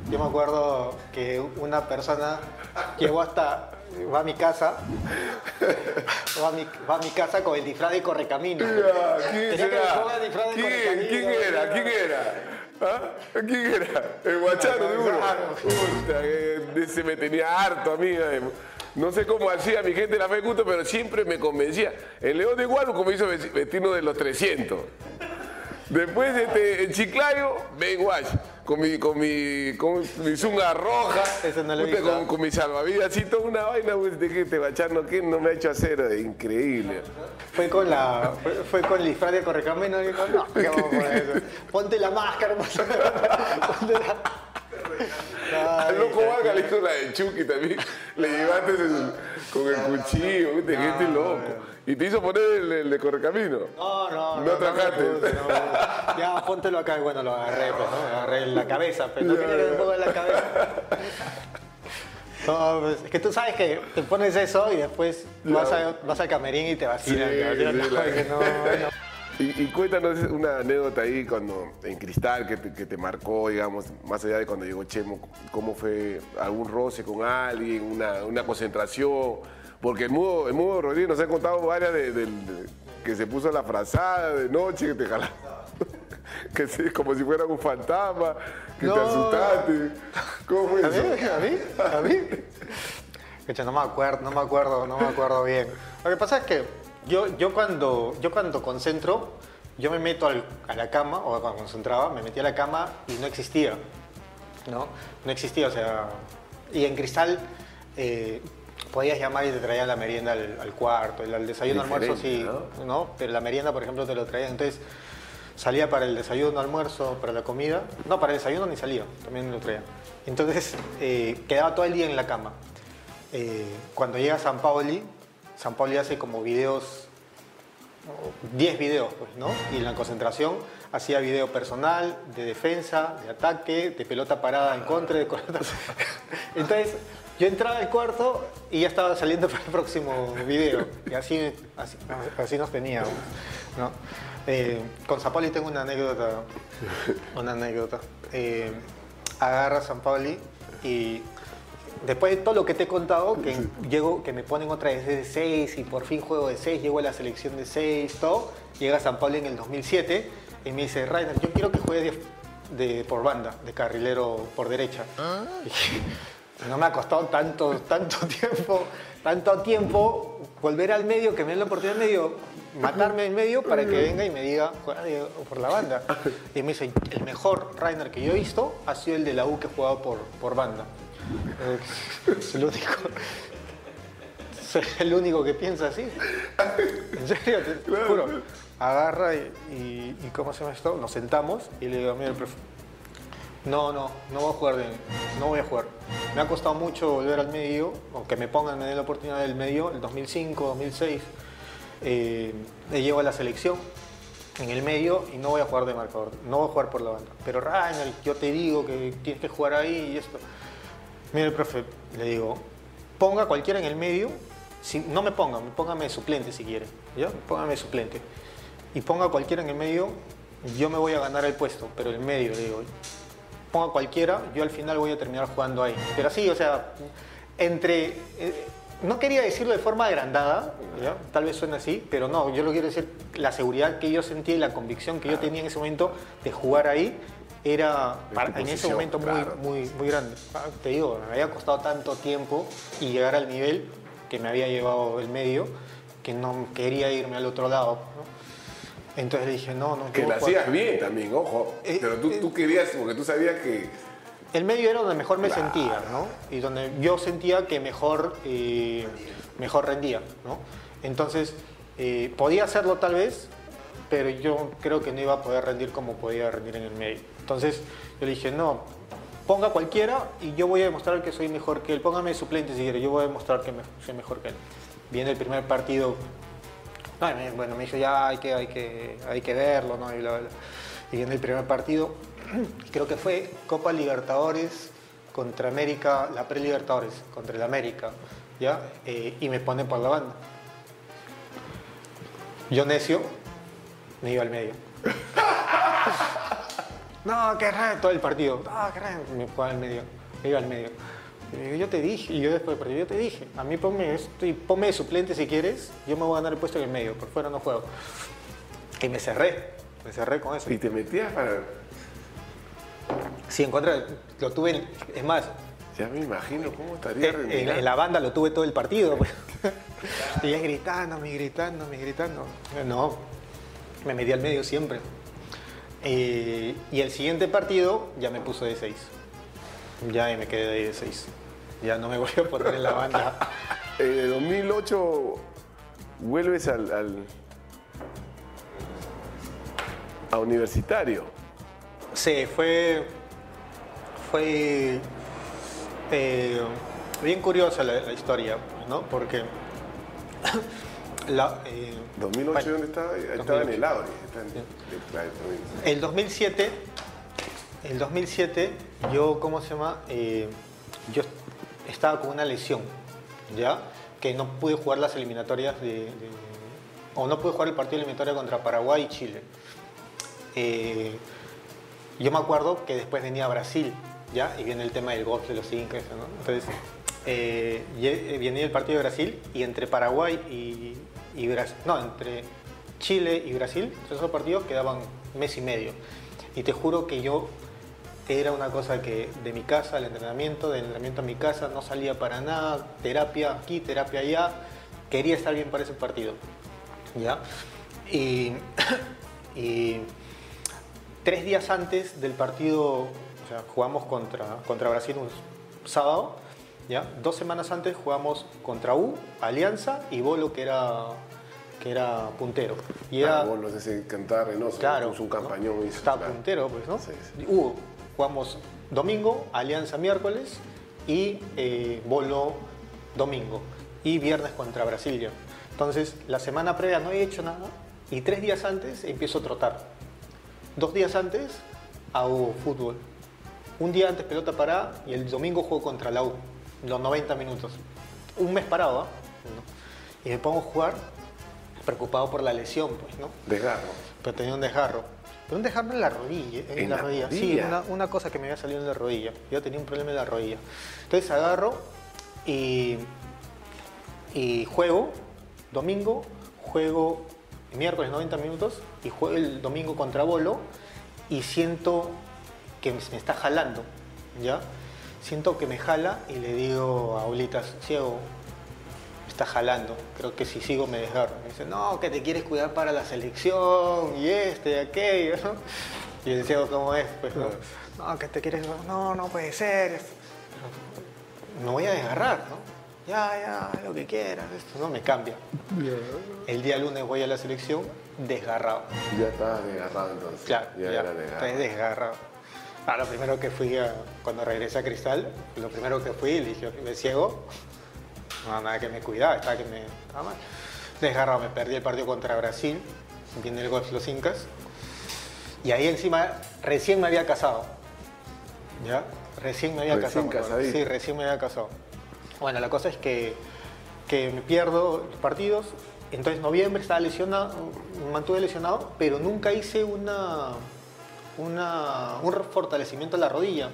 [SPEAKER 2] yo me acuerdo que una persona llegó hasta, va a mi casa, va a mi, va a mi casa con el disfraz de correcaminos.
[SPEAKER 1] Ah, ¿Quién será?
[SPEAKER 2] el disfraz de
[SPEAKER 1] ¿Quién?
[SPEAKER 2] correcaminos.
[SPEAKER 1] ¿Quién era? ¿Quién era? ¿Ah? ¿Quién era? El guachano, seguro.
[SPEAKER 2] Claro.
[SPEAKER 1] Puta, que ese me tenía harto, amiga. No sé cómo hacía mi gente la fe Cuto, pero siempre me convencía. El León de Guaru me hizo vestirnos de los 300. Después este, en Chiclayo, Ben Wash, con mi, con mi, con mi zunga roja,
[SPEAKER 2] no
[SPEAKER 1] puta, con, con mi salvavidas, así toda una vaina, pues, de que este bachano que no me ha hecho hacer, increíble.
[SPEAKER 2] Fue con la fue, fue con el disfraz de correcaminos y dijo, no, ¿qué vamos a poner eso? Ponte la máscara, ponte la...
[SPEAKER 1] Al loco Vaga le hizo la de Chucky también. Le llevaste con el cuchillo, ¿viste? gente loco. Y te hizo poner el, el de correcamino.
[SPEAKER 2] No, no,
[SPEAKER 1] No trajaste.
[SPEAKER 2] me puse, no, no. Ya, póntelo acá y bueno, lo agarré, pues, ¿no? Agarré en la cabeza, pero no quería que me ponga en la cabeza. No, pues, es que tú sabes que te pones eso y después vas, a- vas al camerín y te vacilan.
[SPEAKER 1] Sí,
[SPEAKER 2] te vacilan.
[SPEAKER 1] sí,
[SPEAKER 2] No,
[SPEAKER 1] la-
[SPEAKER 2] que no, no.
[SPEAKER 1] Y, y cuéntanos una anécdota ahí cuando en Cristal que te, que te marcó, digamos, más allá de cuando llegó Chemo, cómo fue algún roce con alguien, una, una concentración. Porque el mudo, el mudo Rodríguez nos ha contado varias de, que se puso la frazada de noche, que te jalaba. Que sí, como si fuera un fantasma, que te
[SPEAKER 2] No.
[SPEAKER 1] asustaste. ¿Cómo fue
[SPEAKER 2] ¿A
[SPEAKER 1] eso?
[SPEAKER 2] mí? ¿A mí? ¿A mí? No me acuerdo, no me acuerdo, no me acuerdo bien. Lo que pasa es que yo, yo, cuando, yo cuando concentro, yo me meto al- a la cama, o cuando concentraba, me metía a la cama y no existía. ¿No? No existía, o sea... Y en Cristal eh, podías llamar y te traían la merienda al, al cuarto, el, al desayuno, almuerzo, sí, ¿no? Pero la merienda, por ejemplo, te lo traían. Entonces, salía para el desayuno, almuerzo, para la comida. No, para el desayuno ni salía, también lo traía. Entonces, eh, quedaba todo el día en la cama. Eh, cuando llega San Paoli, San Paoli hace como videos, 10 videos, pues, ¿no? Y en la concentración hacía video personal, de defensa, de ataque, de pelota parada en contra, de. Entonces, yo entraba al cuarto y ya estaba saliendo para el próximo video. Y así, así, así nos teníamos, ¿no? Eh, con San Paoli tengo una anécdota. Una anécdota. Eh, agarra a San Paoli y después de todo lo que te he contado, que llego, que me ponen otra vez de 6 y por fin juego de 6, llego a la selección de 6, todo, llega San Pablo en el 2007 y me dice, Rainer, yo quiero que juegues de, de- por banda, de carrilero por derecha. Y no me ha costado tanto, tanto tiempo, tanto tiempo volver al medio, que me den la oportunidad en medio, matarme en medio para que venga y me diga, por la banda. Y me dice, el mejor Rainer que yo he visto ha sido el de la U que jugaba por, por banda. Eh, Es el único. soy el único que piensa así. En serio, te juro. Agarra y, y, y ¿cómo se llama esto? Nos sentamos y le digo, mira, el profe, no, no, no voy a jugar, de, no voy a jugar. Me ha costado mucho volver al medio, aunque me pongan, me den la oportunidad del medio, el 2005, 2006. Eh, llego a la selección en el medio y no voy a jugar de marcador, no voy a jugar por la banda. Pero Rainer, yo te digo que tienes que jugar ahí y esto. Mira, el profe, le digo, ponga cualquiera en el medio, si, no me ponga, póngame suplente si quiere, ¿ya? Póngame suplente. Y ponga cualquiera en el medio, yo me voy a ganar el puesto, pero el medio, le digo, ponga cualquiera, yo al final voy a terminar jugando ahí. Pero así, o sea, entre... eh, no quería decirlo de forma agrandada, ¿ya? tal vez suene así, pero no, yo lo quiero decir, la seguridad que yo sentía y la convicción que yo tenía en ese momento de jugar ahí era para- en ese momento muy,
[SPEAKER 1] claro.
[SPEAKER 2] muy, muy grande. Ah, Te digo, me había costado tanto tiempo y llegar al nivel que me había llevado el medio que no quería irme al otro lado. ¿no? Entonces le dije, no, no. yo
[SPEAKER 1] Que
[SPEAKER 2] voy
[SPEAKER 1] lo
[SPEAKER 2] a jugar.
[SPEAKER 1] hacías bien también, ojo.
[SPEAKER 2] Eh,
[SPEAKER 1] Pero tú,
[SPEAKER 2] eh,
[SPEAKER 1] tú querías, porque tú sabías que.
[SPEAKER 2] El medio era donde mejor me
[SPEAKER 1] Claro.
[SPEAKER 2] sentía, ¿no? Y donde yo sentía que mejor, eh, mejor rendía, ¿no? Entonces, podía hacerlo tal vez, pero yo creo que no iba a poder rendir como podía rendir en el medio. Entonces, yo le dije, no, ponga cualquiera y yo voy a demostrar que soy mejor que él. Póngame suplente si quiere, yo voy a demostrar que me- soy mejor que él. Viene el primer partido, bueno, me dijo, ya hay que, hay que, hay que verlo, ¿no? Y, bla, bla, bla. y viene el primer partido, creo que fue Copa Libertadores contra América, la pre-Libertadores, contra el América, ¿ya? Eh, y me pone por la banda. Yo necio, me iba al medio. no, qué raro, todo el partido. No, qué raro, me al medio, me iba al medio. Y le digo, yo te dije, y yo después partido, yo te dije, a mí ponme, esto y ponme de suplente si quieres, yo me voy a ganar el puesto en el medio, por fuera no juego. Y me cerré, me cerré con eso.
[SPEAKER 1] Y te metías para.
[SPEAKER 2] Sí, en contra, lo tuve, es más,
[SPEAKER 1] Ya me imagino cómo estaría
[SPEAKER 2] en, en- la banda lo tuve todo el partido. pues. y es gritándome, gritándome, gritando. No, me metí al medio siempre. Eh, y el siguiente partido ya me puso de 6. Ya ahí me quedé de 6. Ya no me volvió a poner en la banda.
[SPEAKER 1] En el 2008 vuelves al, al- a universitario.
[SPEAKER 2] Sí, fue. Fue. eh, bien curiosa la, la historia, ¿no? Porque. la, eh,
[SPEAKER 1] 2008
[SPEAKER 2] bueno,
[SPEAKER 1] ¿dónde estaba? Ahí Estaba en
[SPEAKER 2] 2008.
[SPEAKER 1] el Auri. está en- de- de- de-
[SPEAKER 2] El 2007, el 2007, yo, ¿cómo se llama? Eh, yo estaba con una lesión, ¿ya? Que no pude jugar las eliminatorias de, de- o no pude jugar el partido eliminatorio contra Paraguay y Chile. Eh, yo me acuerdo que después venía Brasil, ¿ya? Y viene el tema del golf de los incas, ¿no? Entonces, eh, ye- venía el partido de Brasil y entre Paraguay y, y Brasil, no, entre Chile y Brasil, esos partidos quedaban mes y medio. Y te juro que yo era una cosa que de mi casa al entrenamiento, del entrenamiento a mi casa, no salía para nada, terapia aquí, terapia allá, quería estar bien para ese partido. ¿Ya? Y, y tres días antes del partido, o sea, jugamos contra, contra Brasil un sábado, ¿ya? Dos semanas antes jugamos contra U, Alianza y Bolo, que era, que era puntero. Y era,
[SPEAKER 1] Ah, vos los ese cantar Reynoso.
[SPEAKER 2] Claro.
[SPEAKER 1] Puso un claro.
[SPEAKER 2] puntero, pues, ¿no?
[SPEAKER 1] Sí,
[SPEAKER 2] jugamos domingo, Alianza miércoles y eh, Bolo domingo. Y viernes contra Brasilia. Entonces, la semana previa no he hecho nada y tres días antes empiezo a trotar. Dos días antes hago fútbol. Un día antes pelota parada y el domingo juego contra la U, los 90 minutos. Un mes parado, ¿ah? ¿no? Y me pongo a jugar preocupado por la lesión, pues, ¿no?
[SPEAKER 1] Desgarro.
[SPEAKER 2] Pero tenía un desgarro. Pero un desgarro en la rodilla. En,
[SPEAKER 1] ¿En
[SPEAKER 2] la,
[SPEAKER 1] la
[SPEAKER 2] rodilla. Sí, una, una cosa que me había salido en la rodilla. Yo tenía un problema en la rodilla. Entonces agarro y, y juego domingo, juego miércoles 90 minutos y juego el domingo contra Bolo y siento que me me está jalando, ¿ya? Siento que me jala y le digo a Olitas, ciego, está jalando, creo que si sigo me desgarro. Me dice, no, que te quieres cuidar para la selección y este y aquello. ¿no? Y el ciego, ¿cómo es? Pues, no, no, que te quieres, no, no puede ser. Me voy a desgarrar, ¿no? ya, ya, lo que quieras, esto no me cambia. El día lunes voy a la selección desgarrado.
[SPEAKER 1] Ya estabas desgarrado entonces.
[SPEAKER 2] Claro,
[SPEAKER 1] ya,
[SPEAKER 2] ya,
[SPEAKER 1] era desgarrado.
[SPEAKER 2] desgarrado. Ah, lo primero que fui, a- cuando regresé a Cristal, lo primero que fui, le dije, me ciego, no, nada que me cuidaba, estaba que me estaba mal. Desgarrado, me perdí el partido contra Brasil, viene el golf los Incas, y ahí encima recién me había casado, ¿ya? Recién me había
[SPEAKER 1] Recién
[SPEAKER 2] casado. Sí, recién me había casado. Bueno, la cosa es que, que me pierdo los partidos, entonces en noviembre estaba lesionado, me mantuve lesionado, pero nunca hice una, una, un fortalecimiento a la rodilla,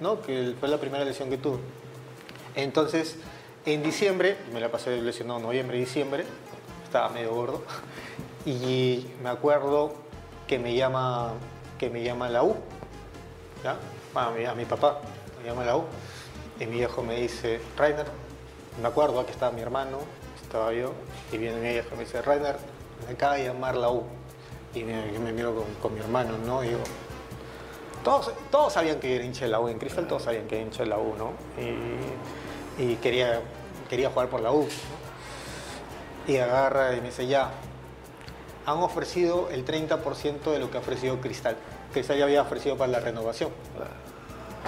[SPEAKER 2] ¿no? que fue la primera lesión que tuve. Entonces, en diciembre, me la pasé lesionado noviembre diciembre, estaba medio gordo, y me acuerdo que me llama, que me llama la U, ¿ya? A mi, a mi papá, me llama la U, y mi viejo me dice, Rainer, me acuerdo que estaba mi hermano, estaba yo, y viene mi viejo y me dice, Rainer, me acaba de llamar la U. Y me, yo me miro con, con mi hermano, ¿no? Todos, todos sabían que era hincha de la U, en Cristal todos sabían que era hincha de la U, ¿no? Y quería, quería jugar por la U. ¿no? Y agarra y me dice, ya, han ofrecido el 30% de lo que ha ofrecido Cristal. Cristal ya había ofrecido para la renovación.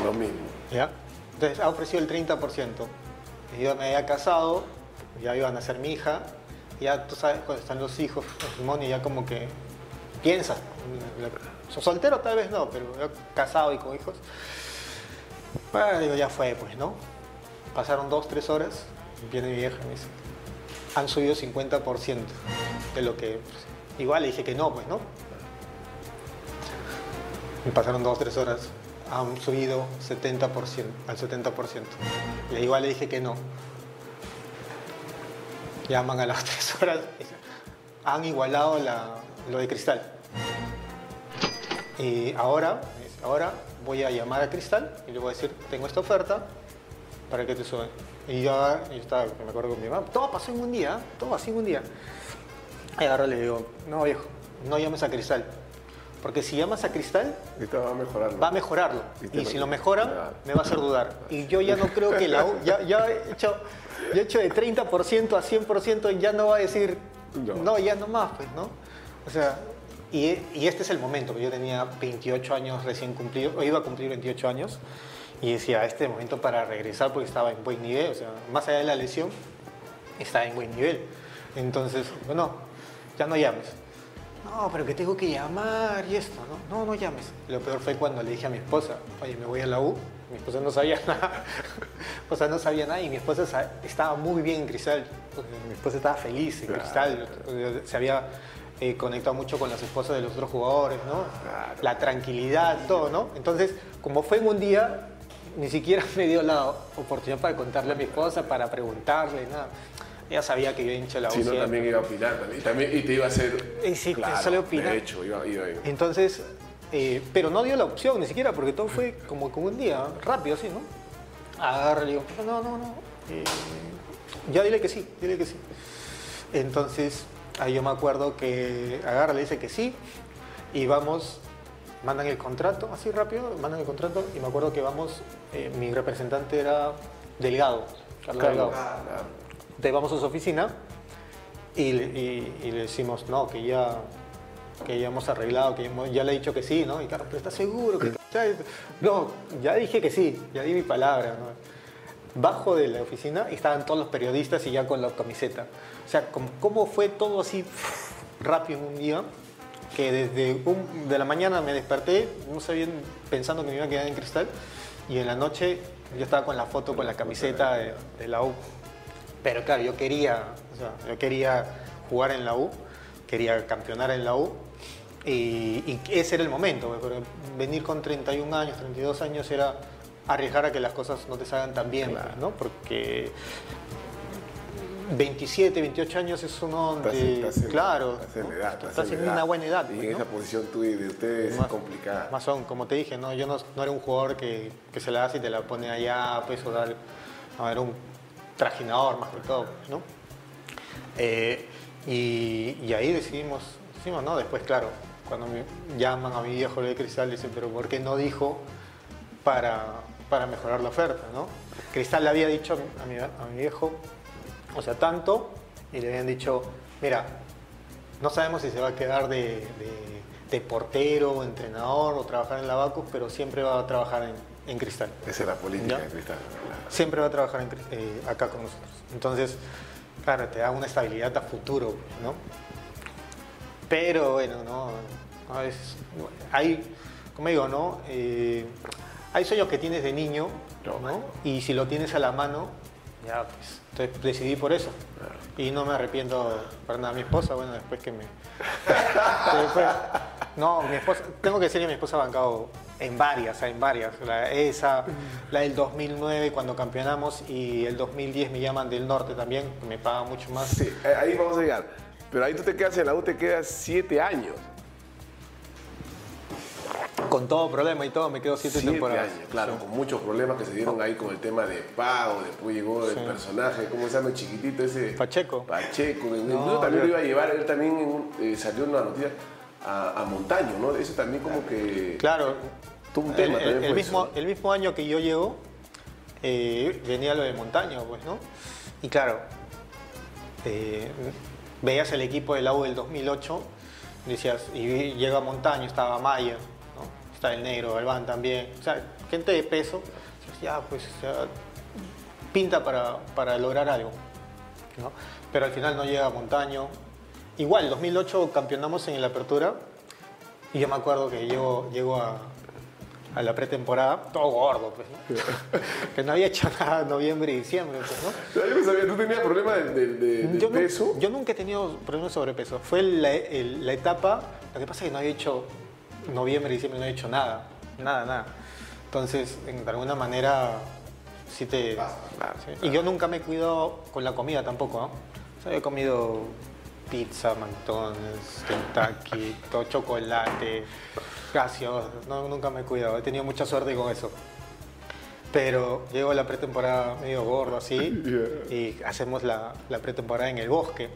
[SPEAKER 1] Lo mismo.
[SPEAKER 2] ¿ya? Entonces ha ofrecido el 30%. Y yo me había casado, ya iban a ser mi hija. Ya tú sabes, cuando están los hijos, el matrimonio, ya como que piensas. So- Soltero tal vez no, pero casado y con hijos. Bueno, digo, ya fue, pues, ¿no? Pasaron dos, tres horas, viene mi vieja me dice, han subido 50% de lo que... Igual le dije que no, pues, ¿no? Me pasaron dos, tres horas, han subido 70%, al 70%. Y igual le dije que no. Llaman a las tres horas, han igualado la- lo de cristal. Y ahora, ahora voy a llamar a Cristal y le voy a decir, tengo esta oferta para que te suben. Y yo, yo estaba, me acuerdo con mi mamá, todo pasó en un día, ¿eh? todo así en un día. Y agarro y le digo, no viejo, no llames a Cristal. Porque si llamas a Cristal,
[SPEAKER 1] va a mejorarlo.
[SPEAKER 2] va a mejorarlo.
[SPEAKER 1] Y
[SPEAKER 2] Y si lo mejora,
[SPEAKER 1] Claro.
[SPEAKER 2] me va a hacer dudar. Y yo ya no creo que la U, ya, ya he hecho, ya he hecho de 30% a 100%, ya no va a decir,
[SPEAKER 1] No.
[SPEAKER 2] no, ya no más, pues, ¿no? O sea, y, y este es el momento, yo tenía 28 años recién cumplido, o iba a cumplir 28 años, y decía, este momento para regresar porque estaba en buen nivel, o sea, más allá de la lesión, estaba en buen nivel. Entonces, bueno, ya no llames. No, pero que tengo que llamar y esto, ¿no? No, no llames. Lo peor fue cuando le dije a mi esposa, oye, me voy a la U. Mi esposa no sabía nada. o sea, no sabía nada y mi esposa sa- estaba muy bien en Cristal. Mi esposa estaba feliz en Cristal. Se había eh, conectado mucho con las esposas de los otros jugadores, ¿no?
[SPEAKER 1] Claro.
[SPEAKER 2] La tranquilidad, todo, ¿no? Entonces, como fue en un día, ni siquiera me dio la oportunidad para contarle a mi esposa, para preguntarle, nada. Ella sabía que yo hincha la U
[SPEAKER 1] Si no, también iba a opinar. También, y también- y te iba a hacer.
[SPEAKER 2] Y sí,
[SPEAKER 1] claro,
[SPEAKER 2] a opinar.
[SPEAKER 1] De hecho, iba, iba, iba.
[SPEAKER 2] Entonces, eh, pero no dio la opción ni siquiera, porque todo fue como, como un día, rápido así, ¿no? Agarra y digo, no, no, no. eh, ya dile que sí, dile que sí. Entonces, ahí yo me acuerdo que agarra, le dice que sí, y vamos, mandan el contrato, así rápido, mandan el contrato, y me acuerdo que vamos, eh, mi representante era Delgado, Carlos Delgado. Entonces vamos a su oficina y, le- y- y le decimos, no, que ya, que ya hemos arreglado, que ya, hemos- ya le he dicho que sí, ¿no? Y claro, pero ¿estás seguro? que No, ya dije que sí, ya di mi palabra, ¿no? Bajo de la oficina y estaban todos los periodistas y ya con la camiseta. O sea, cómo fue todo así rápido en un día, que desde un- de la mañana me desperté, no sabía, pensando que me iba a quedar en cristal, y en la noche yo estaba con la foto, con la camiseta de, de la U. Pero claro, yo quería, o sea, yo quería jugar en la U, quería campeonar en la U y, y ese era el momento, pues, porque venir con 31 años, 32 años era arriesgar a que las cosas no te salgan tan bien, ¿no? Porque 27, 28 años es uno donde,
[SPEAKER 1] estás en-
[SPEAKER 2] claro,
[SPEAKER 1] estás en la edad, estás
[SPEAKER 2] estás
[SPEAKER 1] en
[SPEAKER 2] una buena edad.
[SPEAKER 1] Y
[SPEAKER 2] pues,
[SPEAKER 1] en
[SPEAKER 2] ¿no?
[SPEAKER 1] esa posición tuya de ustedes es
[SPEAKER 2] Más-
[SPEAKER 1] complicada.
[SPEAKER 2] Más son, como te dije, ¿no? yo no, no era un jugador que, que se la hace y te la pone allá, pues, o dar, no, era un trajinador más que todo, ¿no? Eh, y, y ahí decidimos, decidimos, ¿no? Después, claro, cuando me llaman a mi viejo de cristal, dicen, pero ¿por qué no dijo para, para mejorar la oferta, ¿no? Cristal le había dicho a mi, a mi viejo, o sea, tanto, y le habían dicho, mira, no sabemos si se va a quedar de, de- de portero, entrenador o trabajar en Lavacos, pero siempre va a trabajar en, en Cristal.
[SPEAKER 1] Esa es la política
[SPEAKER 2] Ya.
[SPEAKER 1] de Cristal.
[SPEAKER 2] Siempre va a trabajar en eh, acá con nosotros. Entonces, claro, te da una estabilidad a futuro, ¿no? Pero bueno, no, a veces hay, como digo, ¿no? Eh, hay sueños que tienes de niño, ¿no? Y si lo tienes a la mano, ya pues, entonces decidí por eso. Y no me arrepiento para nada. Mi esposa, bueno, después que me... después- no, mi esposa, tengo que decir que mi esposa ha bancado en varias, en varias. La, esa, la del 2009 cuando campeonamos y el 2010 me llaman del norte también, que me pagan mucho más.
[SPEAKER 1] Sí, ahí vamos a llegar. Pero ahí tú te quedas en la U, te quedas siete años.
[SPEAKER 2] Con todo problema y todo, me quedo siete,
[SPEAKER 1] Siete
[SPEAKER 2] temporadas.
[SPEAKER 1] años, claro, con muchos problemas que se dieron ahí con el tema de pago, después llegó el personaje, ¿cómo se llama el chiquitito ese?
[SPEAKER 2] Pacheco.
[SPEAKER 1] Pacheco,
[SPEAKER 2] No,
[SPEAKER 1] incluso también lo iba a llevar, él también eh, salió en una noticia a, a Montaño, ¿no? Eso también como que
[SPEAKER 2] Claro,
[SPEAKER 1] tuvo un tema
[SPEAKER 2] el-
[SPEAKER 1] también
[SPEAKER 2] el
[SPEAKER 1] por
[SPEAKER 2] mismo,
[SPEAKER 1] eso.
[SPEAKER 2] el mismo año que yo llego, eh, venía lo de Montaño, pues, ¿no? Y claro, eh, veías el equipo del AU del 2008, decías, y llega Montaño, estaba Maya. Está el negro, Galván también, o sea, gente de peso, ya, pues, o sea, pinta para, para lograr algo, ¿no? Pero al final no llega Montaño. Igual, 2008 campeonamos en la apertura y yo me acuerdo que llego, llego a, a la pretemporada, todo gordo, pues, ¿no? que no había hecho nada en noviembre y diciembre, pues, ¿no?
[SPEAKER 1] Yo no sabía, tú tenías problemas de, de- de- de
[SPEAKER 2] Yo,
[SPEAKER 1] peso.
[SPEAKER 2] yo nunca he tenido problemas de sobrepeso. Fue la, el- la etapa, lo que pasa es que no había hecho, noviembre diciembre no he hecho nada, nada, nada. Entonces, en- de alguna manera, sí te... sí. Y yo nunca me he cuidado con la comida tampoco, ¿no? O sea, he comido pizza, McDonald's, Kentucky, todo chocolate, gaseosas, no, nunca me he cuidado, he tenido mucha suerte con eso. Pero llego a la pretemporada medio gordo así y hacemos la, la pretemporada en el bosque.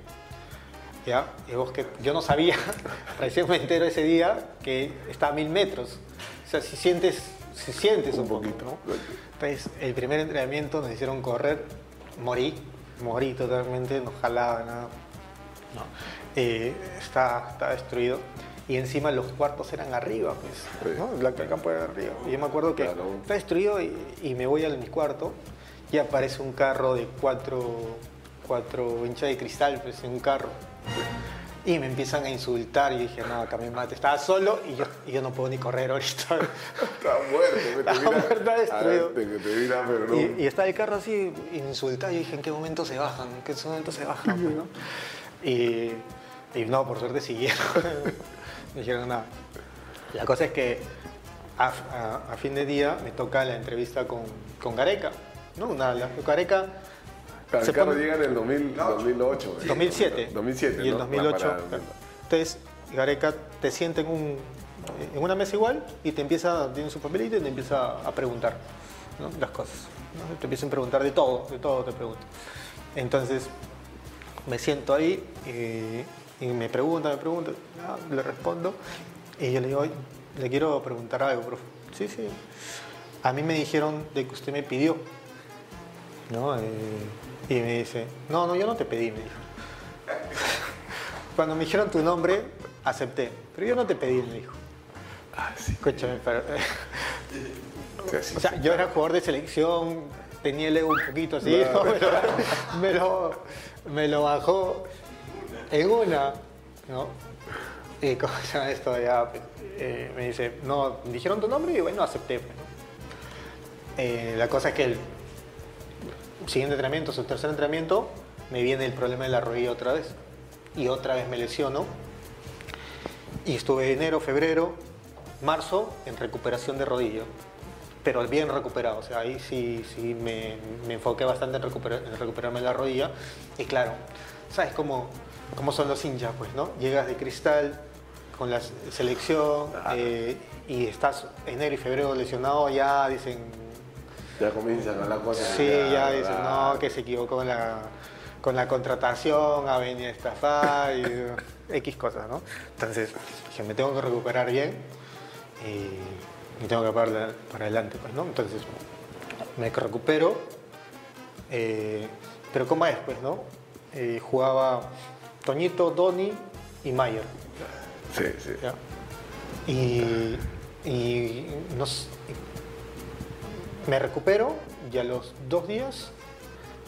[SPEAKER 2] ¿Ya? El bosque, yo no sabía, recién me entero ese día que está a mil metros. O sea, si sientes, si sientes un, poquito. ¿no? Entonces, el primer entrenamiento nos hicieron correr, morí, morí totalmente, no jalaba nada. No. Eh, está, está destruido. Y encima los cuartos eran arriba, pues. ¿no? La- El campo era arriba. Y yo me acuerdo que
[SPEAKER 1] Claro.
[SPEAKER 2] está destruido y, y me voy a mi cuarto y aparece un carro de cuatro, cuatro hinchas de cristal, pues en un carro. Y me empiezan a insultar y dije, no, acá me mate. Estaba solo y yo, y yo no puedo ni correr ahorita.
[SPEAKER 1] Está muerto, que te
[SPEAKER 2] Está destruido.
[SPEAKER 1] Ah, te- que te mira, pero no.
[SPEAKER 2] Y, y está el carro así insultado. Y dije, ¿en qué momento se bajan? ¿En qué momento se bajan? pues, no? y, y no, por suerte siguieron. no dijeron nada. La cosa es que a, a- a fin de día me toca la entrevista con, con Gareca. ¿no? Una, la, Gareca
[SPEAKER 1] Claro,
[SPEAKER 2] se
[SPEAKER 1] el carro
[SPEAKER 2] pone-
[SPEAKER 1] llega en el 2000, 2008. ¿eh?
[SPEAKER 2] 2007.
[SPEAKER 1] 2007,
[SPEAKER 2] Y el
[SPEAKER 1] ¿no?
[SPEAKER 2] 2008.
[SPEAKER 1] Para-
[SPEAKER 2] claro. Entonces, Gareca te sienta en, un, en una mesa igual y te empieza, tiene su papelito y te empieza a preguntar ¿no? las cosas. ¿no? Te empiezan a preguntar de todo, de todo te pregunta. Entonces, me siento ahí y, y me pregunta, me pregunta, ya, le respondo y yo le digo, "Oye, le quiero preguntar algo, profe. Sí, sí. A mí me dijeron de que usted me pidió. ¿no? Eh, y me dice, no, no, yo no te pedí, me dijo. Cuando me dijeron tu nombre, acepté, pero yo no te pedí, me dijo.
[SPEAKER 1] Ah, sí.
[SPEAKER 2] Escúchame, pero...
[SPEAKER 1] Sí,
[SPEAKER 2] O sea, yo era jugador de selección, tenía el ego un poquito así, ¿no? me, lo, me, lo, me lo bajó en una, ¿no? Y como se llama esto ya, eh, me dice, no, dijeron tu nombre y bueno, acepté. pues, ¿no? Eh, la cosa es que el siguiente entrenamiento, su tercer entrenamiento, me viene el problema de la rodilla otra vez. Y otra vez me lesiono. Y estuve enero, febrero, marzo en recuperación de rodilla. Pero bien recuperado. O sea, ahí sí, sí me, me enfoqué bastante en, recuperar- en recuperarme la rodilla. Y claro, ¿sabes cómo, cómo son los hinchas? Pues, ¿no? Llegas de cristal con la selección eh, y estás enero y febrero lesionado, ya dicen,
[SPEAKER 1] Ya comienzan a hablar cosas.
[SPEAKER 2] Sí, ya
[SPEAKER 1] ¿verdad?
[SPEAKER 2] dicen, no, que se equivocó con la, con la contratación, ha venido a estafar y X cosas, ¿no? Entonces, dije, me tengo que recuperar bien y, y tengo que para, para adelante, pues, ¿no? Entonces, me recupero, eh, pero ¿cómo es, pues, no? Eh, jugaba Toñito, Doni y Mayer.
[SPEAKER 1] Sí, sí.
[SPEAKER 2] ¿ya? Y, y nos- me recupero y a los dos días,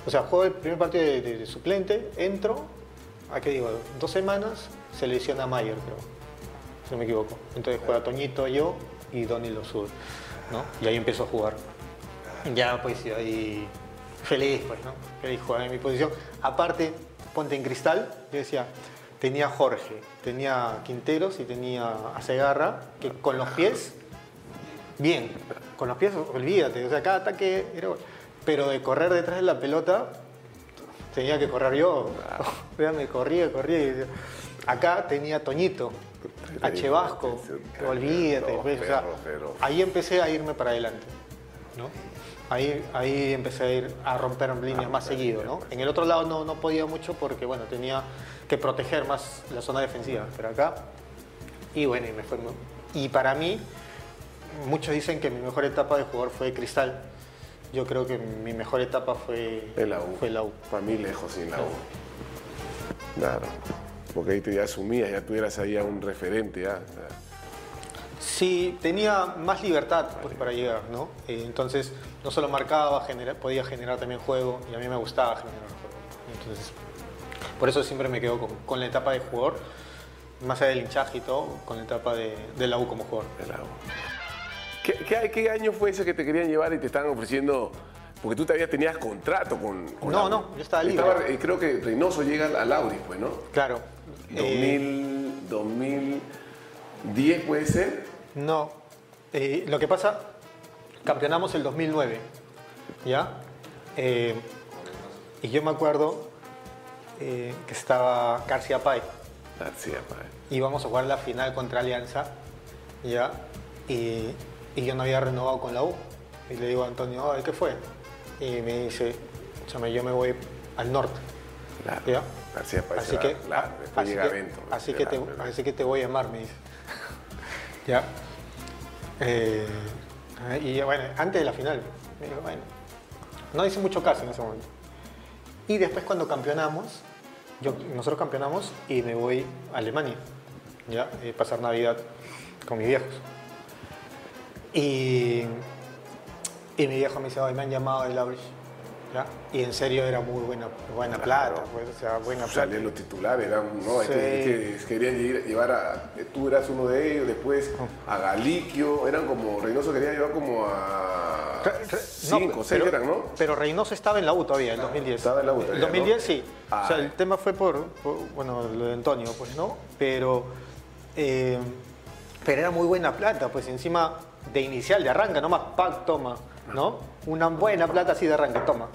[SPEAKER 2] o sea, juego el primer partido de, suplente, entro, ¿a qué digo? Dos semanas, se lesiona Mayer, creo, si no me equivoco. Entonces juega Toñito, yo y Donny lo sube, ¿no? Y ahí empiezo a jugar. Ya, pues, ahí feliz, pues, ¿no? Feliz jugar en mi posición. Aparte, ponte en cristal, yo decía, tenía Jorge, tenía Quinteros y tenía a Segarra, que con los pies, bien. Con los pies, olvídate, o sea, cada ataque era... Pero de correr detrás de la pelota, tenía que correr yo. O sea, me corría, corría. acá tenía Toñito, H. Vasco, olvídate. Pues, o sea, ahí empecé a irme para adelante. ¿no? Ahí, ahí empecé a ir a romper líneas más seguido. ¿no? En el otro lado no, no podía mucho porque bueno, tenía que proteger más la zona defensiva. Pero acá, y bueno, y me fue. Y para mí, muchos dicen que mi mejor etapa de jugador fue Cristal. Yo creo que mi mejor etapa fue,
[SPEAKER 1] la U.
[SPEAKER 2] fue la U.
[SPEAKER 1] Para mí lejos sin la U. Claro. Porque ahí te ya asumías, ya tuvieras ahí a un referente ya.
[SPEAKER 2] Sí, tenía más libertad pues, para llegar, ¿no? Eh, entonces, no solo marcaba, genera- podía generar también juego y a mí me gustaba generar juego. Entonces, por eso siempre me quedo con, con la etapa de jugador, más allá del hinchaje y todo, con la etapa de, de la U como jugador.
[SPEAKER 1] de la U. ¿Qué, qué, qué año fue ese que te querían llevar y te estaban ofreciendo? Porque tú todavía tenías contrato con, con
[SPEAKER 2] No, no, yo estaba libre.
[SPEAKER 1] eh, creo que Reynoso llega al- Audi, pues, ¿no?
[SPEAKER 2] Claro. eh,
[SPEAKER 1] 2000, 2010 puede ser.
[SPEAKER 2] No. Eh, lo que pasa, campeonamos el 2009, ¿ya? Eh, y yo me acuerdo eh, que estaba García Pay.
[SPEAKER 1] García, padre.
[SPEAKER 2] íbamos a jugar la final contra Alianza, ¿ya? Y, y yo no había renovado con la U. Y le digo a Antonio, "Ay, ¿qué fue? Y me dice, "Chame, yo me voy al norte,
[SPEAKER 1] Claro.
[SPEAKER 2] ¿ya? Así que, así
[SPEAKER 1] llega
[SPEAKER 2] que, así, que te,
[SPEAKER 1] Claro,
[SPEAKER 2] así que te voy a llamar, me dice. ¿Ya? Eh, y bueno, antes de la final, me dijo, bueno, no hice mucho caso en ese momento. Y después cuando campeonamos, yo, nosotros campeonamos y me voy a Alemania, ¿ya? Eh, pasar Navidad con mis viejos. Y, y mi viejo me dice, "Ay, me han llamado del Aurich, ¿ya? Y en serio era muy buena, buena
[SPEAKER 1] Claro.
[SPEAKER 2] plata, pues, o sea, buena plata.
[SPEAKER 1] Salían los titulares, eran, ¿no? Es
[SPEAKER 2] Sí.
[SPEAKER 1] que, es que querían lle- llevar a. Tú eras uno de ellos, después a Galiquio, eran como. Reynoso quería llevar como a.
[SPEAKER 2] Re- re- no,
[SPEAKER 1] Cinco, seis
[SPEAKER 2] pero-
[SPEAKER 1] eran, ¿no?
[SPEAKER 2] Pero Reynoso estaba en la U todavía, en 2010.
[SPEAKER 1] Estaba en la U todavía,
[SPEAKER 2] 2010
[SPEAKER 1] ¿no?
[SPEAKER 2] sí.
[SPEAKER 1] Ah.
[SPEAKER 2] O sea, el tema fue por, por, bueno, lo de Antonio, pues, ¿no? Pero, eh, pero era muy buena plata, pues encima de inicial, de arranca, nomás, pack, toma, ¿no? Una buena plata así de arranque, toma.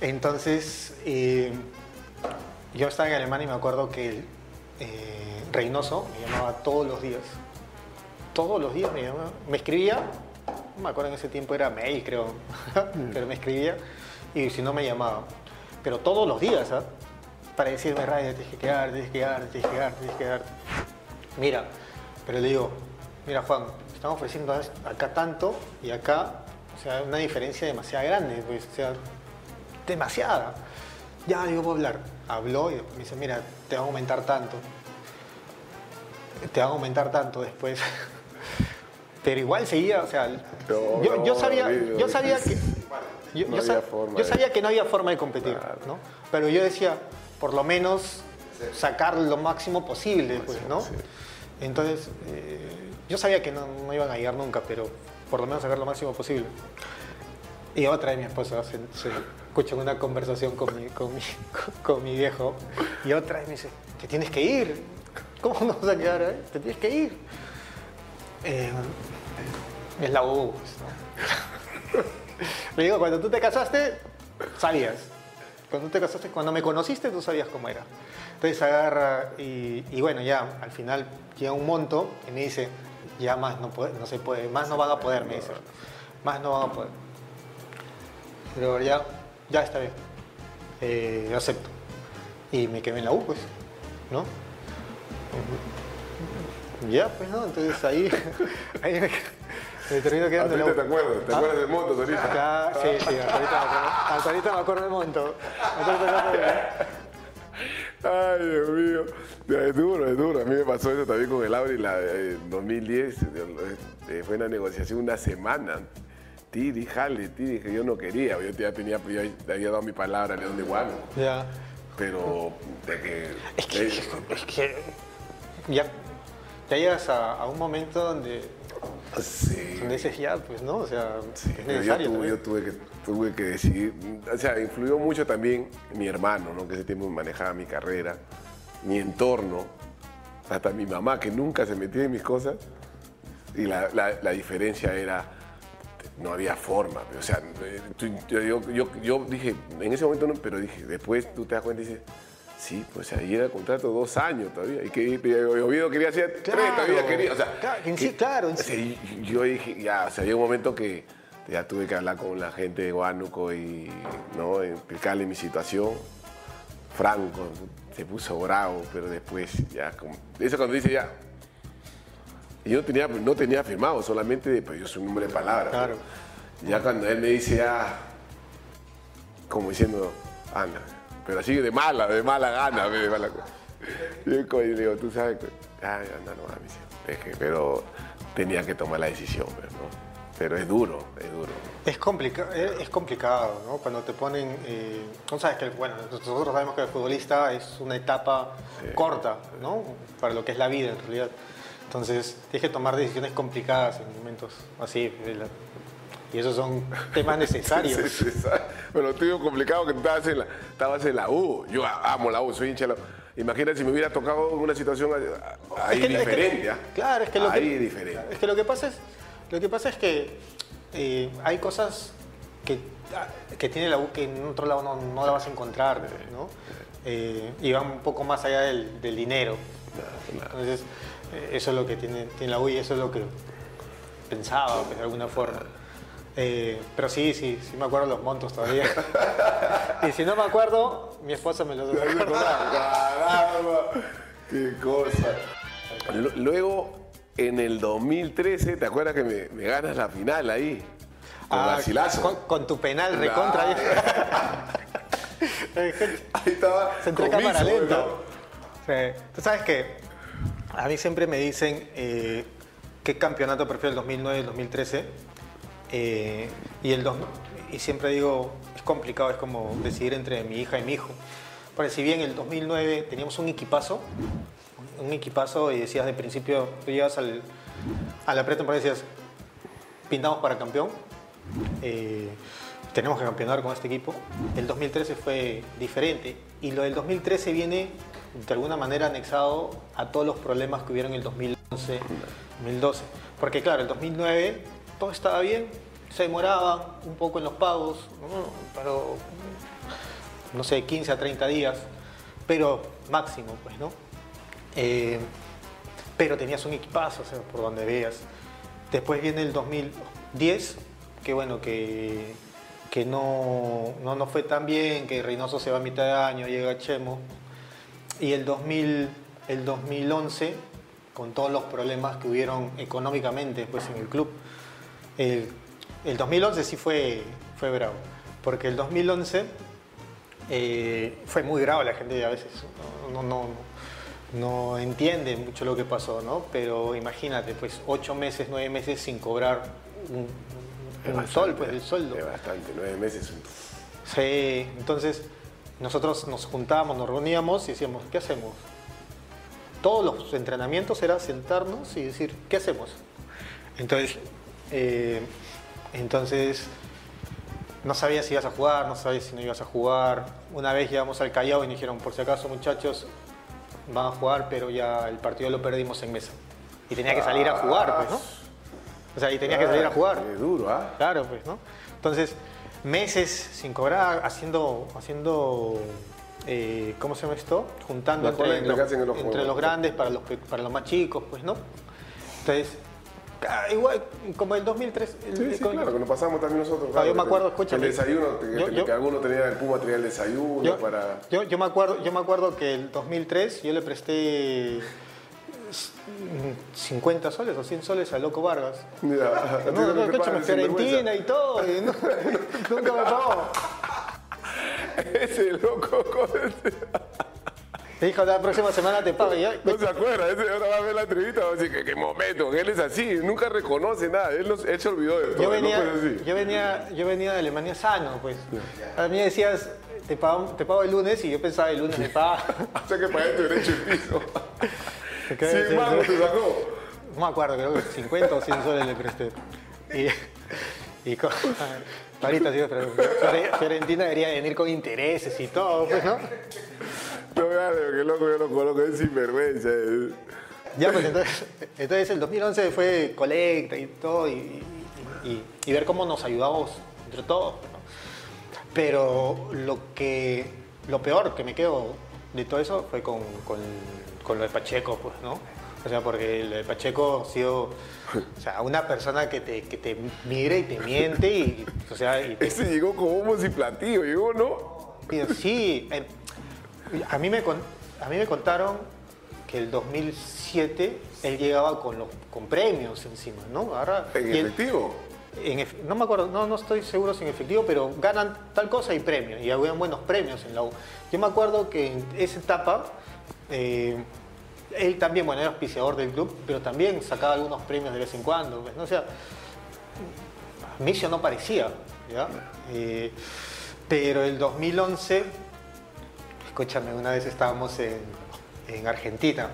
[SPEAKER 2] Entonces, eh, yo estaba en Alemania y me acuerdo que eh, Reynoso me llamaba todos los días. Todos los días me llamaba. Me escribía, no me acuerdo en ese tiempo era mail, creo, pero me escribía y si no me llamaba. Pero todos los días, ¿ah? Para decirme, Raya, tienes que quedarte, tienes que quedarte, tienes que quedarte, tienes que quedarte. Mira, pero le digo, mira Juan, estamos ofreciendo acá tanto y acá, o sea, una diferencia demasiado grande, pues, o sea, demasiada. Ya, voy a hablar. Habló y me dice, mira, te va a aumentar tanto. Te va a aumentar tanto después. Pero igual seguía, o sea,
[SPEAKER 1] No,
[SPEAKER 2] yo, yo sabía, yo sabía que... Yo,
[SPEAKER 1] No
[SPEAKER 2] yo
[SPEAKER 1] había
[SPEAKER 2] sa-
[SPEAKER 1] forma
[SPEAKER 2] yo
[SPEAKER 1] de-
[SPEAKER 2] sabía que no había forma de competir,
[SPEAKER 1] Claro.
[SPEAKER 2] ¿no? Pero yo decía, por lo menos sacar lo máximo posible, pues, ¿no? Entonces, eh, yo sabía que no, no iban a llegar nunca, pero por lo menos sacar lo máximo posible. Y otra de mi esposa se, se escucha una conversación con mi, con, mi, con mi viejo y otra vez me dice, te tienes que ir. ¿Cómo nos vas a quedar ahí? Te tienes que ir. Eh, es la U. pues, ¿no? Le digo, cuando tú te casaste, sabías. Cuando te casaste, cuando me conociste, tú sabías cómo era. Entonces agarra y, y bueno, ya al final llega un monto y me dice, ya más no, puede, no se puede, más no van a poder, me dice. Más no van a poder. Pero ya, ya está bien. Eh, acepto. Y me quedé en la U, pues, ¿no? Ya, pues, ¿no? Entonces ahí, ahí, me, Me termino quedando en la U.
[SPEAKER 1] te acuerdas, ¿te
[SPEAKER 2] ¿Ah?
[SPEAKER 1] acuerdas del monto ahorita?
[SPEAKER 2] Claro, sí, sí, hasta ahorita me acuerdo. Hasta ahorita me acuerdo del monto.
[SPEAKER 1] Ay, Dios mío. Es duro, es duro. A mí me pasó eso también con el Auri en 2010. eh, Fue una negociación una semana. Tiri, jale, tiri, que yo no quería. Yo ya tenía, yo había dado mi palabra a León de Guano.
[SPEAKER 2] Ya.
[SPEAKER 1] Pero de que.
[SPEAKER 2] Es que, es que ya, ya llegas a, a un momento donde,
[SPEAKER 1] sí.
[SPEAKER 2] donde dices ya, pues, ¿no? O sea,
[SPEAKER 1] Sí,
[SPEAKER 2] es
[SPEAKER 1] yo,
[SPEAKER 2] necesario.
[SPEAKER 1] tuve, yo tuve, que, tuve que decidir, o sea, influyó mucho también mi hermano, ¿no? que ese tiempo manejaba mi carrera, mi entorno, hasta mi mamá, que nunca se metía en mis cosas, y la, la- la diferencia era, no había forma, o sea, tú- yo, yo- yo- dije, en ese momento no, pero dije, después tú te das cuenta y dices, sí, pues ahí era contrato dos años todavía, y que Oviedo quería hacer tres, todavía quería, o sea,
[SPEAKER 2] Claro, en sí, claro,
[SPEAKER 1] y- yo dije, ya, o sea, llegó un momento que ya tuve que hablar con la gente de Huánuco y ¿no? explicarle mi situación. Franco se puso bravo, pero después ya, como, eso cuando dice ya. Yo no tenía, no tenía firmado, solamente, pues yo soy un hombre de palabra.
[SPEAKER 2] Claro.
[SPEAKER 1] Ya cuando él me dice ya, como diciendo, anda, pero así de mala, de mala gana, de mala Yo le digo, tú sabes, ay, anda, no, que, pero tenía que tomar la decisión, pues, ¿no? Pero es duro, es duro.
[SPEAKER 2] Es, complica es es complicado, ¿no? Cuando te ponen... Eh, no sabes que, bueno, nosotros sabemos que el futbolista es una etapa corta, ¿no? Para lo que es la vida, en realidad. Entonces, tienes que tomar decisiones complicadas en momentos así. y esos son temas necesarios.
[SPEAKER 1] Sí, sí, sí. Bueno, tuyo complicado que estabas en, la, estabas en la U. Yo amo la U, soy hincha de la U. Si me hubiera tocado una situación ahí
[SPEAKER 2] Es que- es que-
[SPEAKER 1] diferente. ¿ah?
[SPEAKER 2] Claro, es que lo
[SPEAKER 1] ahí
[SPEAKER 2] que,
[SPEAKER 1] diferente.
[SPEAKER 2] Es que lo que pasa es, lo que pasa es que eh, hay cosas que, que tiene la U que en otro lado no, no la vas a encontrar, ¿no? Eh, y van un poco más allá del, del dinero. Entonces, eh, eso es lo que tiene, tiene la U y eso es lo que pensaba, pues, de alguna forma. Eh, pero sí, sí, sí me acuerdo los montos todavía. y si no me acuerdo, mi esposa me los.
[SPEAKER 1] Caramba, qué cosa. Lu- Luego, en el 2013, ¿te acuerdas que me, me ganas la final ahí? Con
[SPEAKER 2] Ah,
[SPEAKER 1] Garcilaso.
[SPEAKER 2] con, con tu penal recontra. Eh,
[SPEAKER 1] Ahí estaba.
[SPEAKER 2] Se entró cámara lenta. Tú sabes que a mí siempre me dicen eh, qué campeonato prefiero el 2009 y el 2013. eh, y, el dos- y siempre digo, es complicado, es como decidir entre mi hija y mi hijo. Porque si bien el 2009 teníamos un equipazo, un equipazo y decías de principio, tú llegas al, a la pretemporada y decías, pintamos para campeón. eh, tenemos que campeonar con este equipo. El 2013 fue diferente y lo del 2013 viene de alguna manera anexado a todos los problemas que hubieron en el 2011, 2012. Porque claro, el 2009 todo estaba bien, se demoraba un poco en los pagos, pero no sé, 15 a 30 días, pero máximo, pues, ¿no? Eh, pero tenías un equipazo, por donde veas. Después viene el 2010, que bueno, que, que no, no, no fue tan bien, que Reynoso se va a mitad de año, llega Chemo. Y el, 2000, el 2011, con todos los problemas que hubieron económicamente pues, en el club, el, el 2011 sí fue, fue bravo, porque el 2011 eh, fue muy grave, la gente a veces no, no, no entiende mucho lo que pasó, ¿no? Pero imagínate, pues ocho meses, nueve meses sin cobrar un, un
[SPEAKER 1] bastante,
[SPEAKER 2] sol, pues el sueldo.
[SPEAKER 1] Es bastante, nueve meses.
[SPEAKER 2] Sí, entonces nosotros nos juntábamos, nos reuníamos y decíamos, ¿qué hacemos? Todos los entrenamientos era sentarnos y decir, ¿qué hacemos? Entonces, eh, entonces no sabía si ibas a jugar, no sabía si no ibas a jugar. Una vez llegamos al Callao y nos dijeron, por si acaso muchachos, van a jugar, pero ya el partido lo perdimos en mesa. Y tenía que salir a jugar, pues, ¿no? O sea, y tenía que salir a jugar.
[SPEAKER 1] Es duro, ¿ah?
[SPEAKER 2] Claro, pues, ¿no? Entonces, meses sin cobrar, haciendo, haciendo eh, ¿cómo se llama esto? Juntando entre, entre los grandes para los, para los más chicos, pues, ¿no? Entonces, ah, igual, como el 2003... el-
[SPEAKER 1] Sí, sí,
[SPEAKER 2] con-
[SPEAKER 1] claro, que nos pasamos también nosotros.
[SPEAKER 2] Ah, yo me acuerdo, escúchame.
[SPEAKER 1] El desayuno, que,
[SPEAKER 2] Yo- yo-
[SPEAKER 1] que alguno tenía, el Puma tenía el desayuno
[SPEAKER 2] Yo,
[SPEAKER 1] para...
[SPEAKER 2] yo, yo me acuerdo, yo me acuerdo que el 2003 yo le presté 50 soles o 100 soles a Loco Vargas.
[SPEAKER 1] Ya.
[SPEAKER 2] No, no,
[SPEAKER 1] sinvergüenza.
[SPEAKER 2] Fiorentina y todo. y no- nunca me pagó.
[SPEAKER 1] Ese loco,
[SPEAKER 2] dijo, la próxima semana te pago. Yo,
[SPEAKER 1] no se acuerda, ese ahora va a ver la entrevista va a decir que qué momento, él es así, nunca reconoce nada, él, no- él se olvidó de todo,
[SPEAKER 2] yo, venía,
[SPEAKER 1] así.
[SPEAKER 2] yo, venía, yo venía de Alemania sano, pues. A mí decías, te pago, te pago el lunes y yo pensaba el lunes me paga.
[SPEAKER 1] O sea que pagaste derecho el piso. Sí, mano, te sacó.
[SPEAKER 2] No me acuerdo, creo que 50 o 100 soles le presté. Y, y con, ahorita sí, pero Fiore- Fiorentina debería venir con intereses y todo, pues, ¿no?
[SPEAKER 1] No hagas que loco, yo lo conozco, es sinvergüenza. eh.
[SPEAKER 2] Ya, pues entonces, entonces el 2011 fue colecta y todo, y, y- ver cómo nos ayudamos entre todos. ¿no? Pero lo que lo peor que me quedo de todo eso fue con, con- con lo de Pacheco, pues, ¿no? O sea, porque lo de Pacheco ha sido o sea, una persona que te, que te mire y te miente y, o sea, y te-
[SPEAKER 1] Ese llegó como bombos y platillo, llegó, ¿no?
[SPEAKER 2] Sí, eh, a, mí me, a mí me contaron que el 2007 él llegaba con, los, con premios encima, ¿no? Ahora,
[SPEAKER 1] En
[SPEAKER 2] él-
[SPEAKER 1] efectivo.
[SPEAKER 2] en no me acuerdo, no, no estoy seguro si en efectivo, pero ganan tal cosa y premios, y habían buenos premios en la U. Yo me acuerdo que en esa etapa, eh, él también, bueno, era auspiciador del club, pero también sacaba algunos premios de vez en cuando, pues, ¿no? O sea, Micio no parecía, ¿ya? Eh, pero el 2011, escúchame, una vez estábamos en, en Argentina,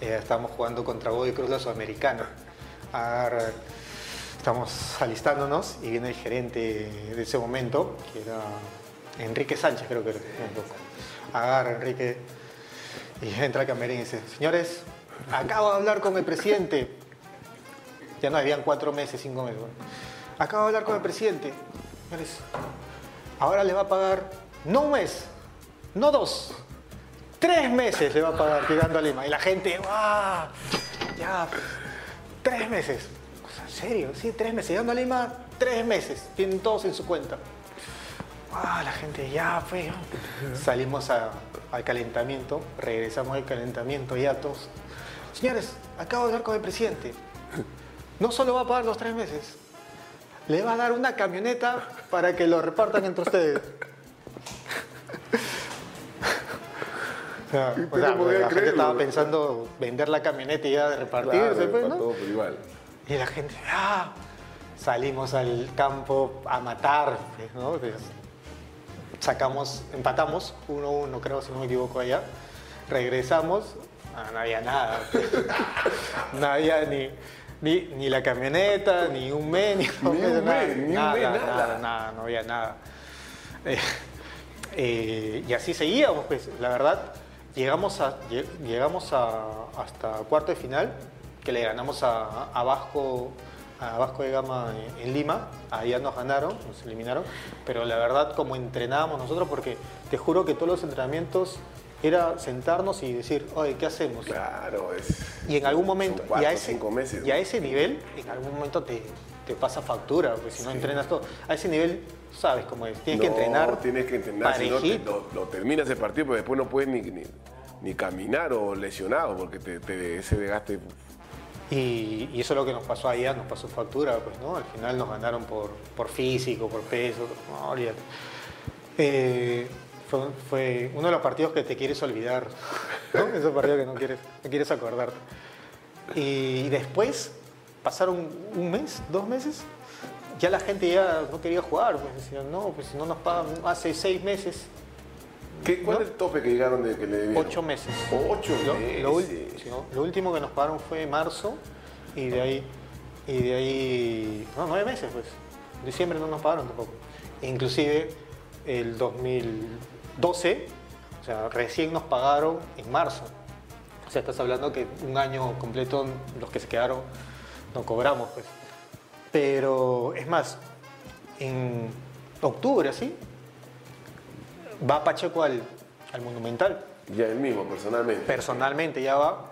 [SPEAKER 2] eh, estábamos jugando contra Godoy Cruz, la Sudamericana. Estamos alistándonos y viene el gerente de ese momento, que era Enrique Sánchez, creo que era. Agarra Enrique y entra al camerino y dice, señores, acabo de hablar con el presidente. Ya no habían cuatro meses, cinco meses. Acabo de hablar con el presidente. Señores, ahora le va a pagar no un mes, no dos, tres meses le va a pagar llegando a Lima. Y la gente, ¡ah! Ya, tres meses. ¿En serio? Sí, tres meses. Llegando a Lima, tres meses. Tienen todos en su cuenta. Ah, la gente ya fue. Salimos a- al calentamiento, regresamos al calentamiento ya todos. Señores, acabo de hablar con el presidente. No solo va a pagar los tres meses, le va a dar una camioneta para que lo repartan entre ustedes. O sea, o
[SPEAKER 1] Usted
[SPEAKER 2] sea,
[SPEAKER 1] no podía
[SPEAKER 2] la gente estaba pensando vender la camioneta y ya de repartirse,
[SPEAKER 1] Claro,
[SPEAKER 2] pues,
[SPEAKER 1] para
[SPEAKER 2] ¿no?
[SPEAKER 1] todo, pero igual.
[SPEAKER 2] Y la gente, ¡ah! Salimos al campo a matar, ¿no? Sacamos, empatamos, 1-1 creo, si no me equivoco allá. Regresamos, ah, no había nada. no había ni, ni, ni la camioneta, ni un mes, ni,
[SPEAKER 1] un
[SPEAKER 2] nada,
[SPEAKER 1] mes, ni un
[SPEAKER 2] nada,
[SPEAKER 1] mes,
[SPEAKER 2] nada,
[SPEAKER 1] nada.
[SPEAKER 2] nada, no había nada. Eh, eh, y así seguíamos, pues, la verdad, llegamos, a, lle- llegamos a, hasta cuarto de final, que le ganamos a, a Vasco, a Vasco de Gama en, Lima, allá nos ganaron, nos eliminaron, pero la verdad como entrenábamos nosotros, porque te juro que todos los entrenamientos era sentarnos y decir, oye, ¿qué hacemos?
[SPEAKER 1] Claro, es.
[SPEAKER 2] Y en algún momento,
[SPEAKER 1] cuatro,
[SPEAKER 2] y, a ese,
[SPEAKER 1] cinco meses.
[SPEAKER 2] y a ese nivel, en algún momento te, te pasa factura, pues si no entrenas todo. A ese nivel, sabes cómo es, tienes que
[SPEAKER 1] No,
[SPEAKER 2] entrenar.
[SPEAKER 1] Tienes que entrenar, si no te- lo, lo terminas el partido, pero después no puedes ni, ni, ni caminar o lesionado, porque te, te- ese desgaste.
[SPEAKER 2] Y, y eso es lo que nos pasó allá, nos pasó factura, pues, ¿no? Al final nos ganaron por, por físico, por peso, no, olvídate. Eh, fue, fue uno de los partidos que te quieres olvidar, ¿no? Esos partidos que no quieres, no quieres acordarte. Y después, pasaron un mes, dos meses, ya la gente ya no quería jugar, pues decían, no, pues si no nos pagan hace seis meses,
[SPEAKER 1] ¿Qué, ¿Cuál
[SPEAKER 2] ¿No?
[SPEAKER 1] es el tope que llegaron de que le debieron?
[SPEAKER 2] ocho meses.
[SPEAKER 1] Ocho
[SPEAKER 2] Lo,
[SPEAKER 1] meses.
[SPEAKER 2] lo último que nos pagaron fue marzo y de ahí, y de ahí, no, nueve meses pues. En diciembre no nos pagaron tampoco. Inclusive el 2012, o sea, recién nos pagaron en marzo. O sea, estás hablando que un año completo los que se quedaron no cobramos pues. Pero es más, en octubre así, va Pacheco al, al Monumental
[SPEAKER 1] Ya él mismo, personalmente.
[SPEAKER 2] personalmente ya va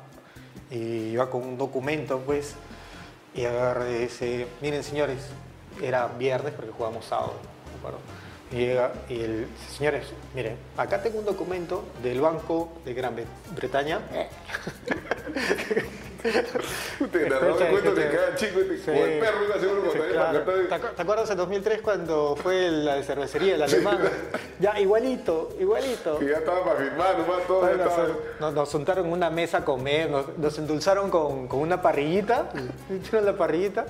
[SPEAKER 2] y va con un documento pues y agarra y dice miren señores era viernes porque jugamos sábado ¿me acuerdo? y llega y el señores miren acá tengo un documento del banco de Gran Bre- Bretaña
[SPEAKER 1] Te de
[SPEAKER 2] escucha.
[SPEAKER 1] cada chico,
[SPEAKER 2] Sí.
[SPEAKER 1] el perro iba
[SPEAKER 2] claro. ¿Te, te acuerdas en 2003 cuando fue la de cervecería, el alemán? Ya, igualito, igualito.
[SPEAKER 1] Que ya estaba para firmar, nomás todo
[SPEAKER 2] Bueno,
[SPEAKER 1] estaba.
[SPEAKER 2] nos, nos juntaron en una mesa a comer, nos, nos endulzaron con, con una parrillita, hicieron la parrillita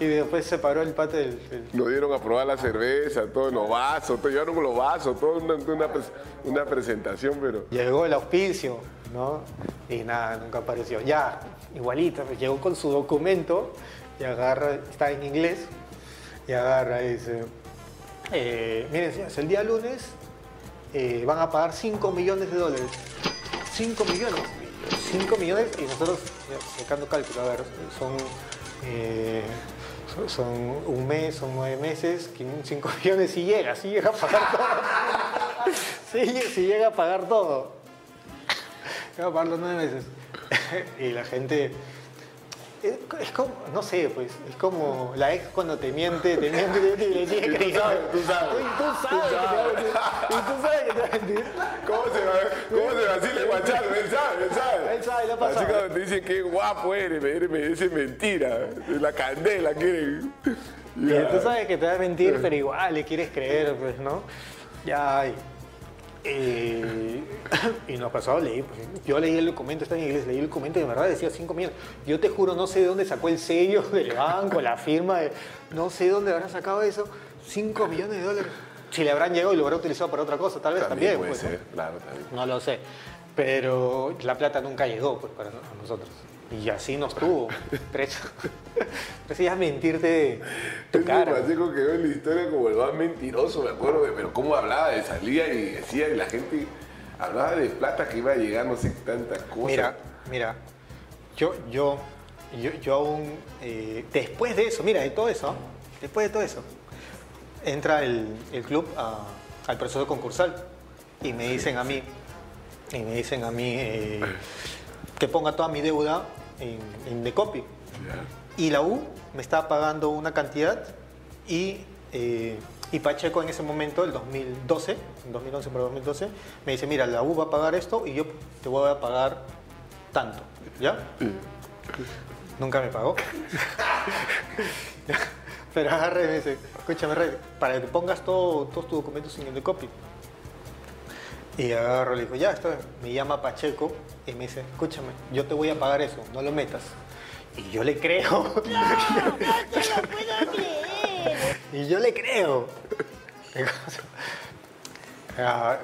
[SPEAKER 2] y después se paró el pate del...
[SPEAKER 1] Nos dieron a probar la cerveza, todos los vasos, todo, llevaron los vasos, toda una, una, pres- una presentación, pero.
[SPEAKER 2] Llegó el auspicio, ¿no? Y nada, nunca apareció. Ya, igualito, pues, llegó con su documento y agarra, está en inglés, y agarra y dice, eh, miren señores, el día lunes eh, van a pagar 5 millones de dólares. 5 millones. 5 millones y nosotros, sacando cálculo, a ver, son, eh, son, un mes, son nueve meses, 5 millones y llega, sí llega a pagar todo. Sí llega a pagar todo. Nueve y la gente... Es, como, no sé, pues, es como la ex cuando te miente, te miente, te miente y le sigue creyendo.
[SPEAKER 1] sabes, tú sabes.
[SPEAKER 2] Tú sabes. Y tú sabes que te va a mentir.
[SPEAKER 1] ¿Cómo se, va- cómo se vacila el guachalo? Él sabe, él sabe.
[SPEAKER 2] Él sabe, le ha pasado.
[SPEAKER 1] Así cuando te dicen que guapo eres, eres, me dicen mentira. La candela quieren.
[SPEAKER 2] Y tú sabes que te va a mentir, pero igual le quieres creer, pues, ¿no? Ya, y, nos pasó, leí, pues, yo leí el documento, está en inglés, leí el documento y de verdad decía 5 millones. Yo te juro, no sé de dónde sacó el sello del banco, la firma, de- no sé de dónde habrá sacado eso, 5 millones de dólares. Si le habrán llegado y lo habrá utilizado para otra cosa, tal vez también,
[SPEAKER 1] puede
[SPEAKER 2] pues, ¿no?
[SPEAKER 1] claro, también.
[SPEAKER 2] No lo sé. Pero la plata nunca llegó pues, para nosotros. Y así nos tuvo. Tres, tres días mentirte tu cara.
[SPEAKER 1] Pacheco quedó en la historia como el más mentiroso, me acuerdo, de- pero cómo hablaba de salía y decía, y la gente hablaba de plata que iba a llegar, no sé tantas cosas.
[SPEAKER 2] Mira, mira. Yo, yo, yo, yo aún. eh, después de eso, mira, de todo eso, después de todo eso, entra el, el club a- al proceso concursal y me dicen a mí, y me dicen a mí eh, que ponga toda mi deuda en, en Decopy. Y la U me estaba pagando una cantidad y, eh, y Pacheco en ese momento, el 2012, en 2011 para 2012, me dice, mira, la U va a pagar esto y yo te voy a pagar tanto, ¿ya? Nunca me pagó. Pero agarre y me dice, escúchame, Rey, para que pongas todo, todos tus documentos en el de copy. Y agarro, le digo, ya, está bien. Me llama Pacheco y me dice, escúchame, yo te voy a pagar eso, no lo metas. Y yo le creo.
[SPEAKER 5] No, no te lo puedo creer.
[SPEAKER 2] Y yo le creo. Ah,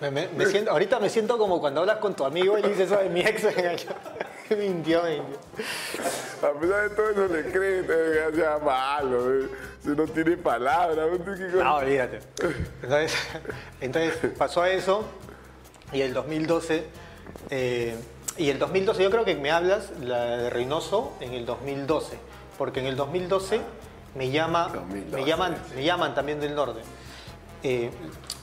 [SPEAKER 2] me- me- me siento, ahorita me siento como cuando hablas con tu amigo y le dices eso de mi ex. me mintió, me mintió.
[SPEAKER 1] A pesar de todo eso le creen, que sea malo, eh. si no tiene palabras. No,
[SPEAKER 2] olvídate. Entonces, entonces pasó eso y el 2012, eh, y el 2012 yo creo que me hablas la de Reynoso en el 2012, porque en el 2012 me llama,
[SPEAKER 1] 2012,
[SPEAKER 2] me llaman,
[SPEAKER 1] sí.
[SPEAKER 2] me llaman también del norte. Eh,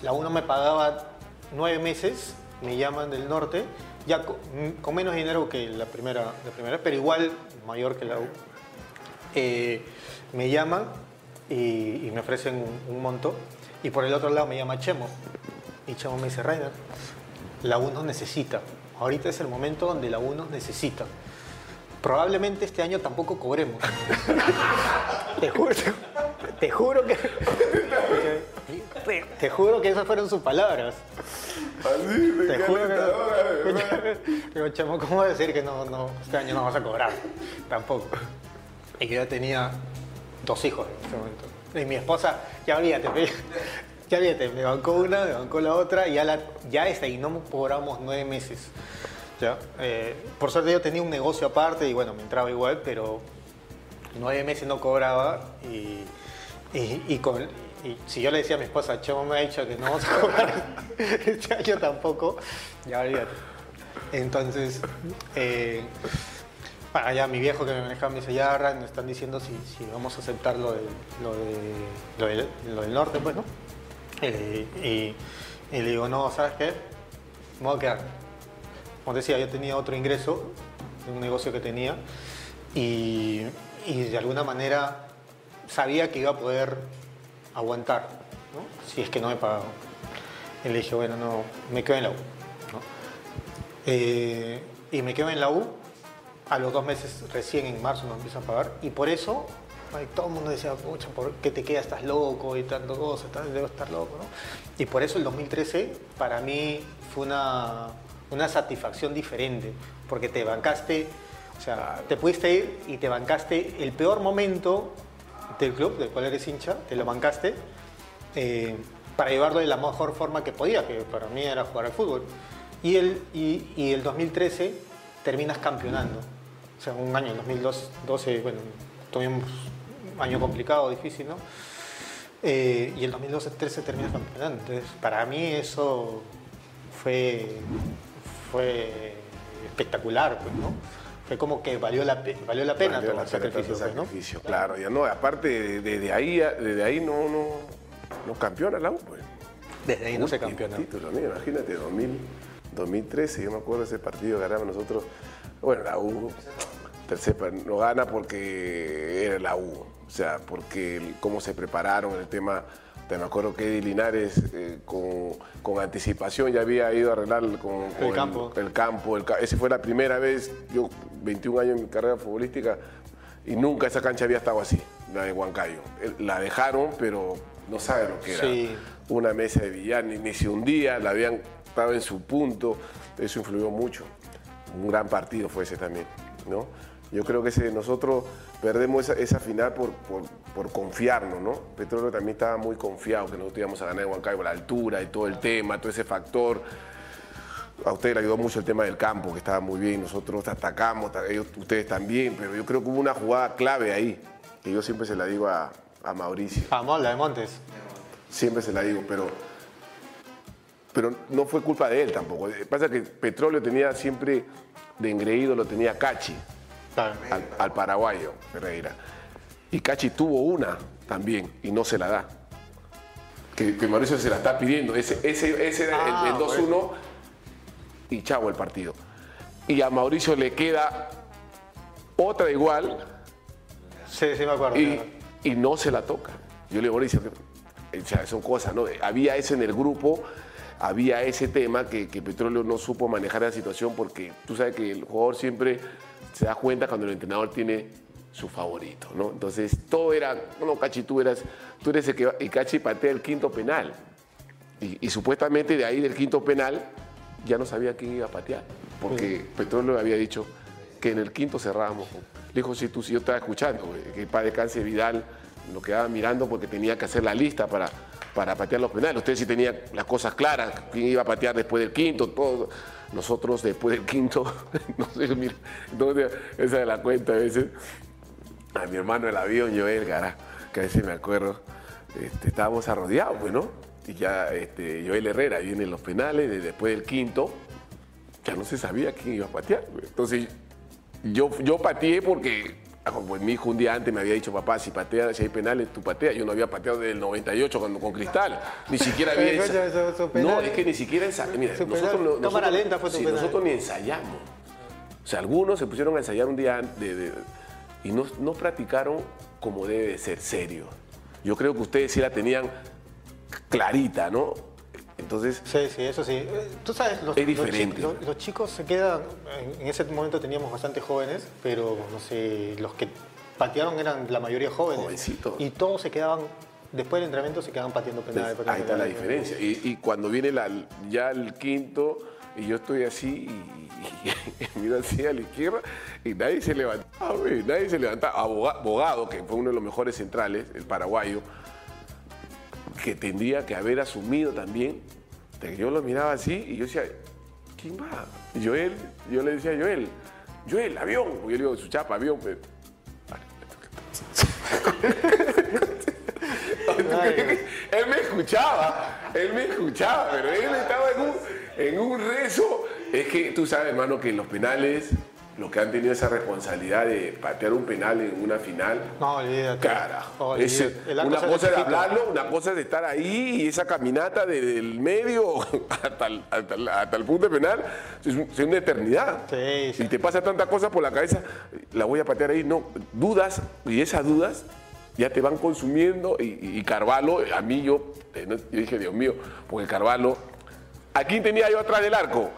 [SPEAKER 2] la uno me pagaba nueve meses, me llaman del norte, ya con, con menos dinero que la primera, la primera, pero igual mayor que la U. Eh, me llaman y, me ofrecen un, un monto. Y por el otro lado me llama Chemo. Y Chemo me dice, Rainer, la U nos necesita. Ahorita es el momento donde la U nos necesita. Probablemente este año tampoco cobremos. te juro, te juro que... Te, te juro que esas fueron sus palabras.
[SPEAKER 1] Así,
[SPEAKER 2] Te
[SPEAKER 1] qué
[SPEAKER 2] juro que. Digo, chamo, ¿cómo decir que no, no, este año no vas a cobrar? Tampoco. Y yo ya tenía dos hijos en ese momento. Y mi esposa, ya olvídate, ya olvídate, me bancó una, me bancó la otra, y ya, la, ya esta, y no cobramos nueve meses. ¿ya? Eh, por suerte yo tenía un negocio aparte y bueno, me entraba igual, pero nueve meses no cobraba y, y, y con, y si yo le decía a mi esposa, Chemo me ha dicho que no vamos a cobrar este año tampoco, ya olvídate. Entonces, eh, para allá mi viejo que me manejaba me dice, ya me están diciendo si, si vamos a aceptar lo, del- lo, de, lo, del, norte, pues, ¿no? Eh, y, le digo, no, ¿sabes qué? Me voy a quedar. Como decía, yo tenía otro ingreso, de un negocio que tenía, y, y de alguna manera sabía que iba a poder aguantar, ¿no? si es que no me pagaban. Y le dije, bueno, no, me quedo en la U. ¿no? Eh, y me quedo en la U. A los dos meses, recién en marzo, me empiezan a pagar. Y por eso, todo el mundo decía, pucha, ¿por qué te quedas? Estás loco y tanto cosas, estás- debo estar loco, ¿no? Y por eso el 2013 para mí fue una, una satisfacción diferente, porque te bancaste, o sea, te pudiste ir y te bancaste el peor momento del club, del cual eres hincha, te lo bancaste, eh, para llevarlo de la mejor forma que podía, que para mí era jugar al fútbol. Y el, y, el 2013 terminas campeonando. O sea, un año, el 2012, bueno, tuvimos un año complicado, difícil, ¿no? Eh, y el 2012-13 terminas campeonando. Entonces, para mí eso fue, fue espectacular, pues, ¿no? Fue como que valió la, valió la pena
[SPEAKER 1] Valió
[SPEAKER 2] todo
[SPEAKER 1] la
[SPEAKER 2] el sacrificio, pues, ¿no?
[SPEAKER 1] Claro, ya no, aparte de- desde ahí, desde ahí no, no, no campeona la U, pues.
[SPEAKER 2] Desde ahí no se campeona.
[SPEAKER 1] título, ¿no? Imagínate, 2000, 2013, yo me acuerdo ese partido que ganamos nosotros. Bueno, la U tercer, pa- no gana porque era la U. O sea, porque el- cómo se prepararon el tema. Te me acuerdo que Eddie Linares eh, con, con anticipación ya había ido a arreglar el- con, con
[SPEAKER 2] campo.
[SPEAKER 1] El, campo. el ca- esa fue la primera vez, yo 21 años en mi carrera futbolística, y nunca esa cancha había estado así, la de Huancayo. La dejaron, pero no sabe lo que era
[SPEAKER 2] Sí.
[SPEAKER 1] una mesa de billar, ni, ni se hundía, la habían estado en su punto, eso influyó mucho. Un gran partido fue ese también, ¿no? Yo creo que ese, nosotros perdemos esa, esa final por, por, por confiarnos, ¿no? Petróleo también estaba muy confiado que nosotros íbamos a ganar en Huancayo, la altura y todo el tema, todo ese factor. A usted le ayudó mucho el tema del campo, que estaba muy bien, nosotros atacamos, ta- ellos, ustedes también, pero yo creo que hubo una jugada clave ahí, que yo siempre se la digo a, a Mauricio
[SPEAKER 2] Vamos, la de Montes.
[SPEAKER 1] siempre se la digo, pero, pero no fue culpa de él tampoco. Pasa que Petróleo tenía siempre de engreído, lo tenía Cachi, al, al paraguayo Ferreira. Y Cachi tuvo una también y no se la da. Que, que Mauricio se la está pidiendo. Ese, ese, ese era el-
[SPEAKER 2] Ah,
[SPEAKER 1] el, 2-1 y chavo el partido. Y a Mauricio le queda otra igual
[SPEAKER 2] Sí, sí me acuerdo.
[SPEAKER 1] y, y no se la toca. Yo le digo, Mauricio, que- o sea, son cosas, ¿no? Había ese en el grupo, había ese tema que, que Petróleo no supo manejar la situación porque tú sabes que el jugador siempre se da cuenta cuando el entrenador tiene su favorito, ¿no? Entonces todo era, no, Cachi, tú eras, tú eres el que va, y Cachi patea el quinto penal. Y, y supuestamente de ahí del quinto penal ya no sabía quién iba a patear, porque Petróleo había dicho que en el quinto cerrábamos. Le dijo, si tú, si yo estaba escuchando, güey, que para descanse Vidal lo quedaba mirando porque tenía que hacer la lista para, para patear los penales. Ustedes sí tenían las cosas claras, quién iba a patear después del quinto, todo. Nosotros después del quinto, no sé, mira, entonces, esa es la cuenta a veces. A mi hermano el avión, Joel, cara, que a veces me acuerdo, este, estábamos arrodeados, pues, ¿no? Y ya este, Joel Herrera viene en los penales, de- después del quinto, ya no se sabía quién iba a patear. Entonces, yo, yo pateé porque pues, mi hijo un día antes me había dicho, papá, si pateas, si hay penales, tú pateas. Yo no había pateado desde el 98 cuando, con Cristal. Ni siquiera había No, es que ni siquiera ensayamos. Mira, nosotros,
[SPEAKER 2] penal,
[SPEAKER 1] no-
[SPEAKER 2] cámara
[SPEAKER 1] nosotros-
[SPEAKER 2] lenta fue tu
[SPEAKER 1] sí,
[SPEAKER 2] penal.
[SPEAKER 1] nosotros ni ensayamos. O sea, algunos se pusieron a ensayar un día antes de- de- y no, no practicaron como debe de ser, serio. Yo creo que ustedes sí la tenían clarita, ¿no? Entonces,
[SPEAKER 2] Sí, sí, eso sí. Eh, Tú sabes, los,
[SPEAKER 1] Es
[SPEAKER 2] los chicos se quedan, en, ese momento teníamos bastante jóvenes, pero no sé, los que patearon eran la mayoría jóvenes.
[SPEAKER 1] Jovencitos.
[SPEAKER 2] Y todos se quedaban, después del entrenamiento se quedaban pateando penales.
[SPEAKER 1] Pues, ahí está la diferencia. Y, y cuando viene la- ya el quinto, y yo estoy así, y, y miro así a la izquierda, y nadie se levantaba, nadie se levantaba. Aboga- Bogado, que fue uno de los mejores centrales, el paraguayo, que tendría que haber asumido también. de que Yo lo miraba así, y yo decía, ¿quién va? Y Joel, yo le decía a Joel, Joel, avión. Porque yo le digo, su chapa, avión. pues. Él me escuchaba, él me escuchaba, pero él estaba en un, en un rezo. Es que tú sabes, hermano, que en los penales, los que han tenido esa responsabilidad de patear un penal en una final,
[SPEAKER 2] No, olvídate.
[SPEAKER 1] carajo.
[SPEAKER 2] Arco
[SPEAKER 1] una cosa es hablarlo, una cosa es estar ahí y esa caminata desde el medio hasta el, hasta el- hasta el punto de penal es, un- es una eternidad.
[SPEAKER 2] Sí, sí.
[SPEAKER 1] Y te pasa tanta cosa por la cabeza, la voy a patear ahí, no, dudas, y esas dudas ya te van consumiendo. Y, y- Carvalho, a mí yo, eh, yo dije, Dios mío, porque Carvalho, ¿a quién tenía yo atrás del arco?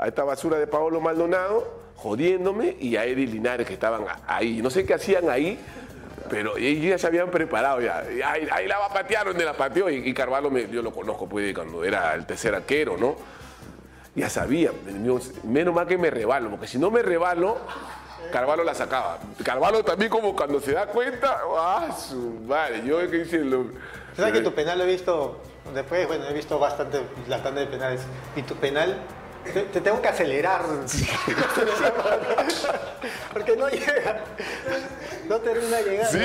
[SPEAKER 1] a esta basura de Paolo Maldonado, jodiéndome, y a Eddie Linares que estaban ahí. No sé qué hacían ahí, pero ellos ya se habían preparado ya. Ahí, ahí la va a patear donde la pateó. Y, y Carvalho, me- yo lo conozco pues, cuando era el tercer arquero, ¿no? Ya sabía, menos mal que me rebalo, porque si no me rebalo, Carvalho la sacaba. Carvalho también como cuando se da cuenta, ¡ah, su madre! Yo que hice lo...
[SPEAKER 2] ¿Sabes que tu penal lo he visto? Después, bueno, he visto bastante la tanda de penales. Y tu penal, te, te tengo que acelerar. Porque no llega. No termina llegando.
[SPEAKER 1] Sí,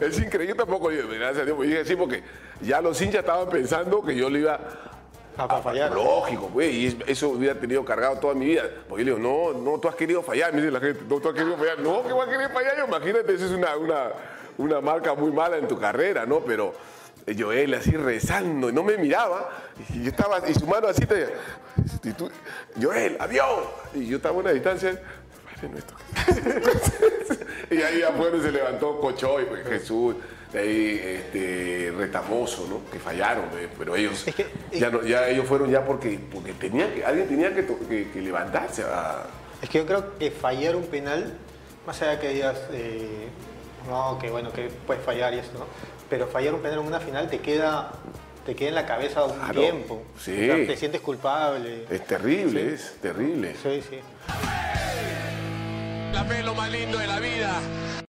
[SPEAKER 1] es increíble tampoco, yo, gracias a Dios, pues, dije sí, porque ya los hinchas estaban pensando que yo le iba
[SPEAKER 2] A, a fallar.
[SPEAKER 1] Lógico, güey, y es- eso hubiera tenido cargado toda mi vida. Porque yo le digo, no, no, tú has querido fallar, me dice la gente, no, tú has querido fallar. No, que voy a querer fallar yo, imagínate, eso es una, una, una marca muy mala en tu carrera, ¿no? Pero Joel así rezando, y no me miraba, y yo estaba, y su mano así, te, y tú, Joel, adiós. Y yo estaba a una distancia, Padre nuestro. y ahí afuera se levantó Cochoy, pues, Jesús, de ahí este, Retamoso, ¿no? Que fallaron, pues, pero ellos
[SPEAKER 2] Es que-
[SPEAKER 1] ya, no- ya ellos fueron ya porque, porque tenía que, alguien tenía que, to- que- que levantarse a...
[SPEAKER 2] Es que yo creo que fallar un penal, más allá que digas, eh, no, que bueno, que puedes fallar y esto, ¿no? Pero fallar un penal en una final te queda, te queda en la cabeza un
[SPEAKER 1] Claro,
[SPEAKER 2] tiempo.
[SPEAKER 1] sí.
[SPEAKER 2] O sea, te sientes culpable.
[SPEAKER 1] Es terrible, es terrible.
[SPEAKER 2] Sí, sí.
[SPEAKER 4] La fe es lo más lindo de la vida.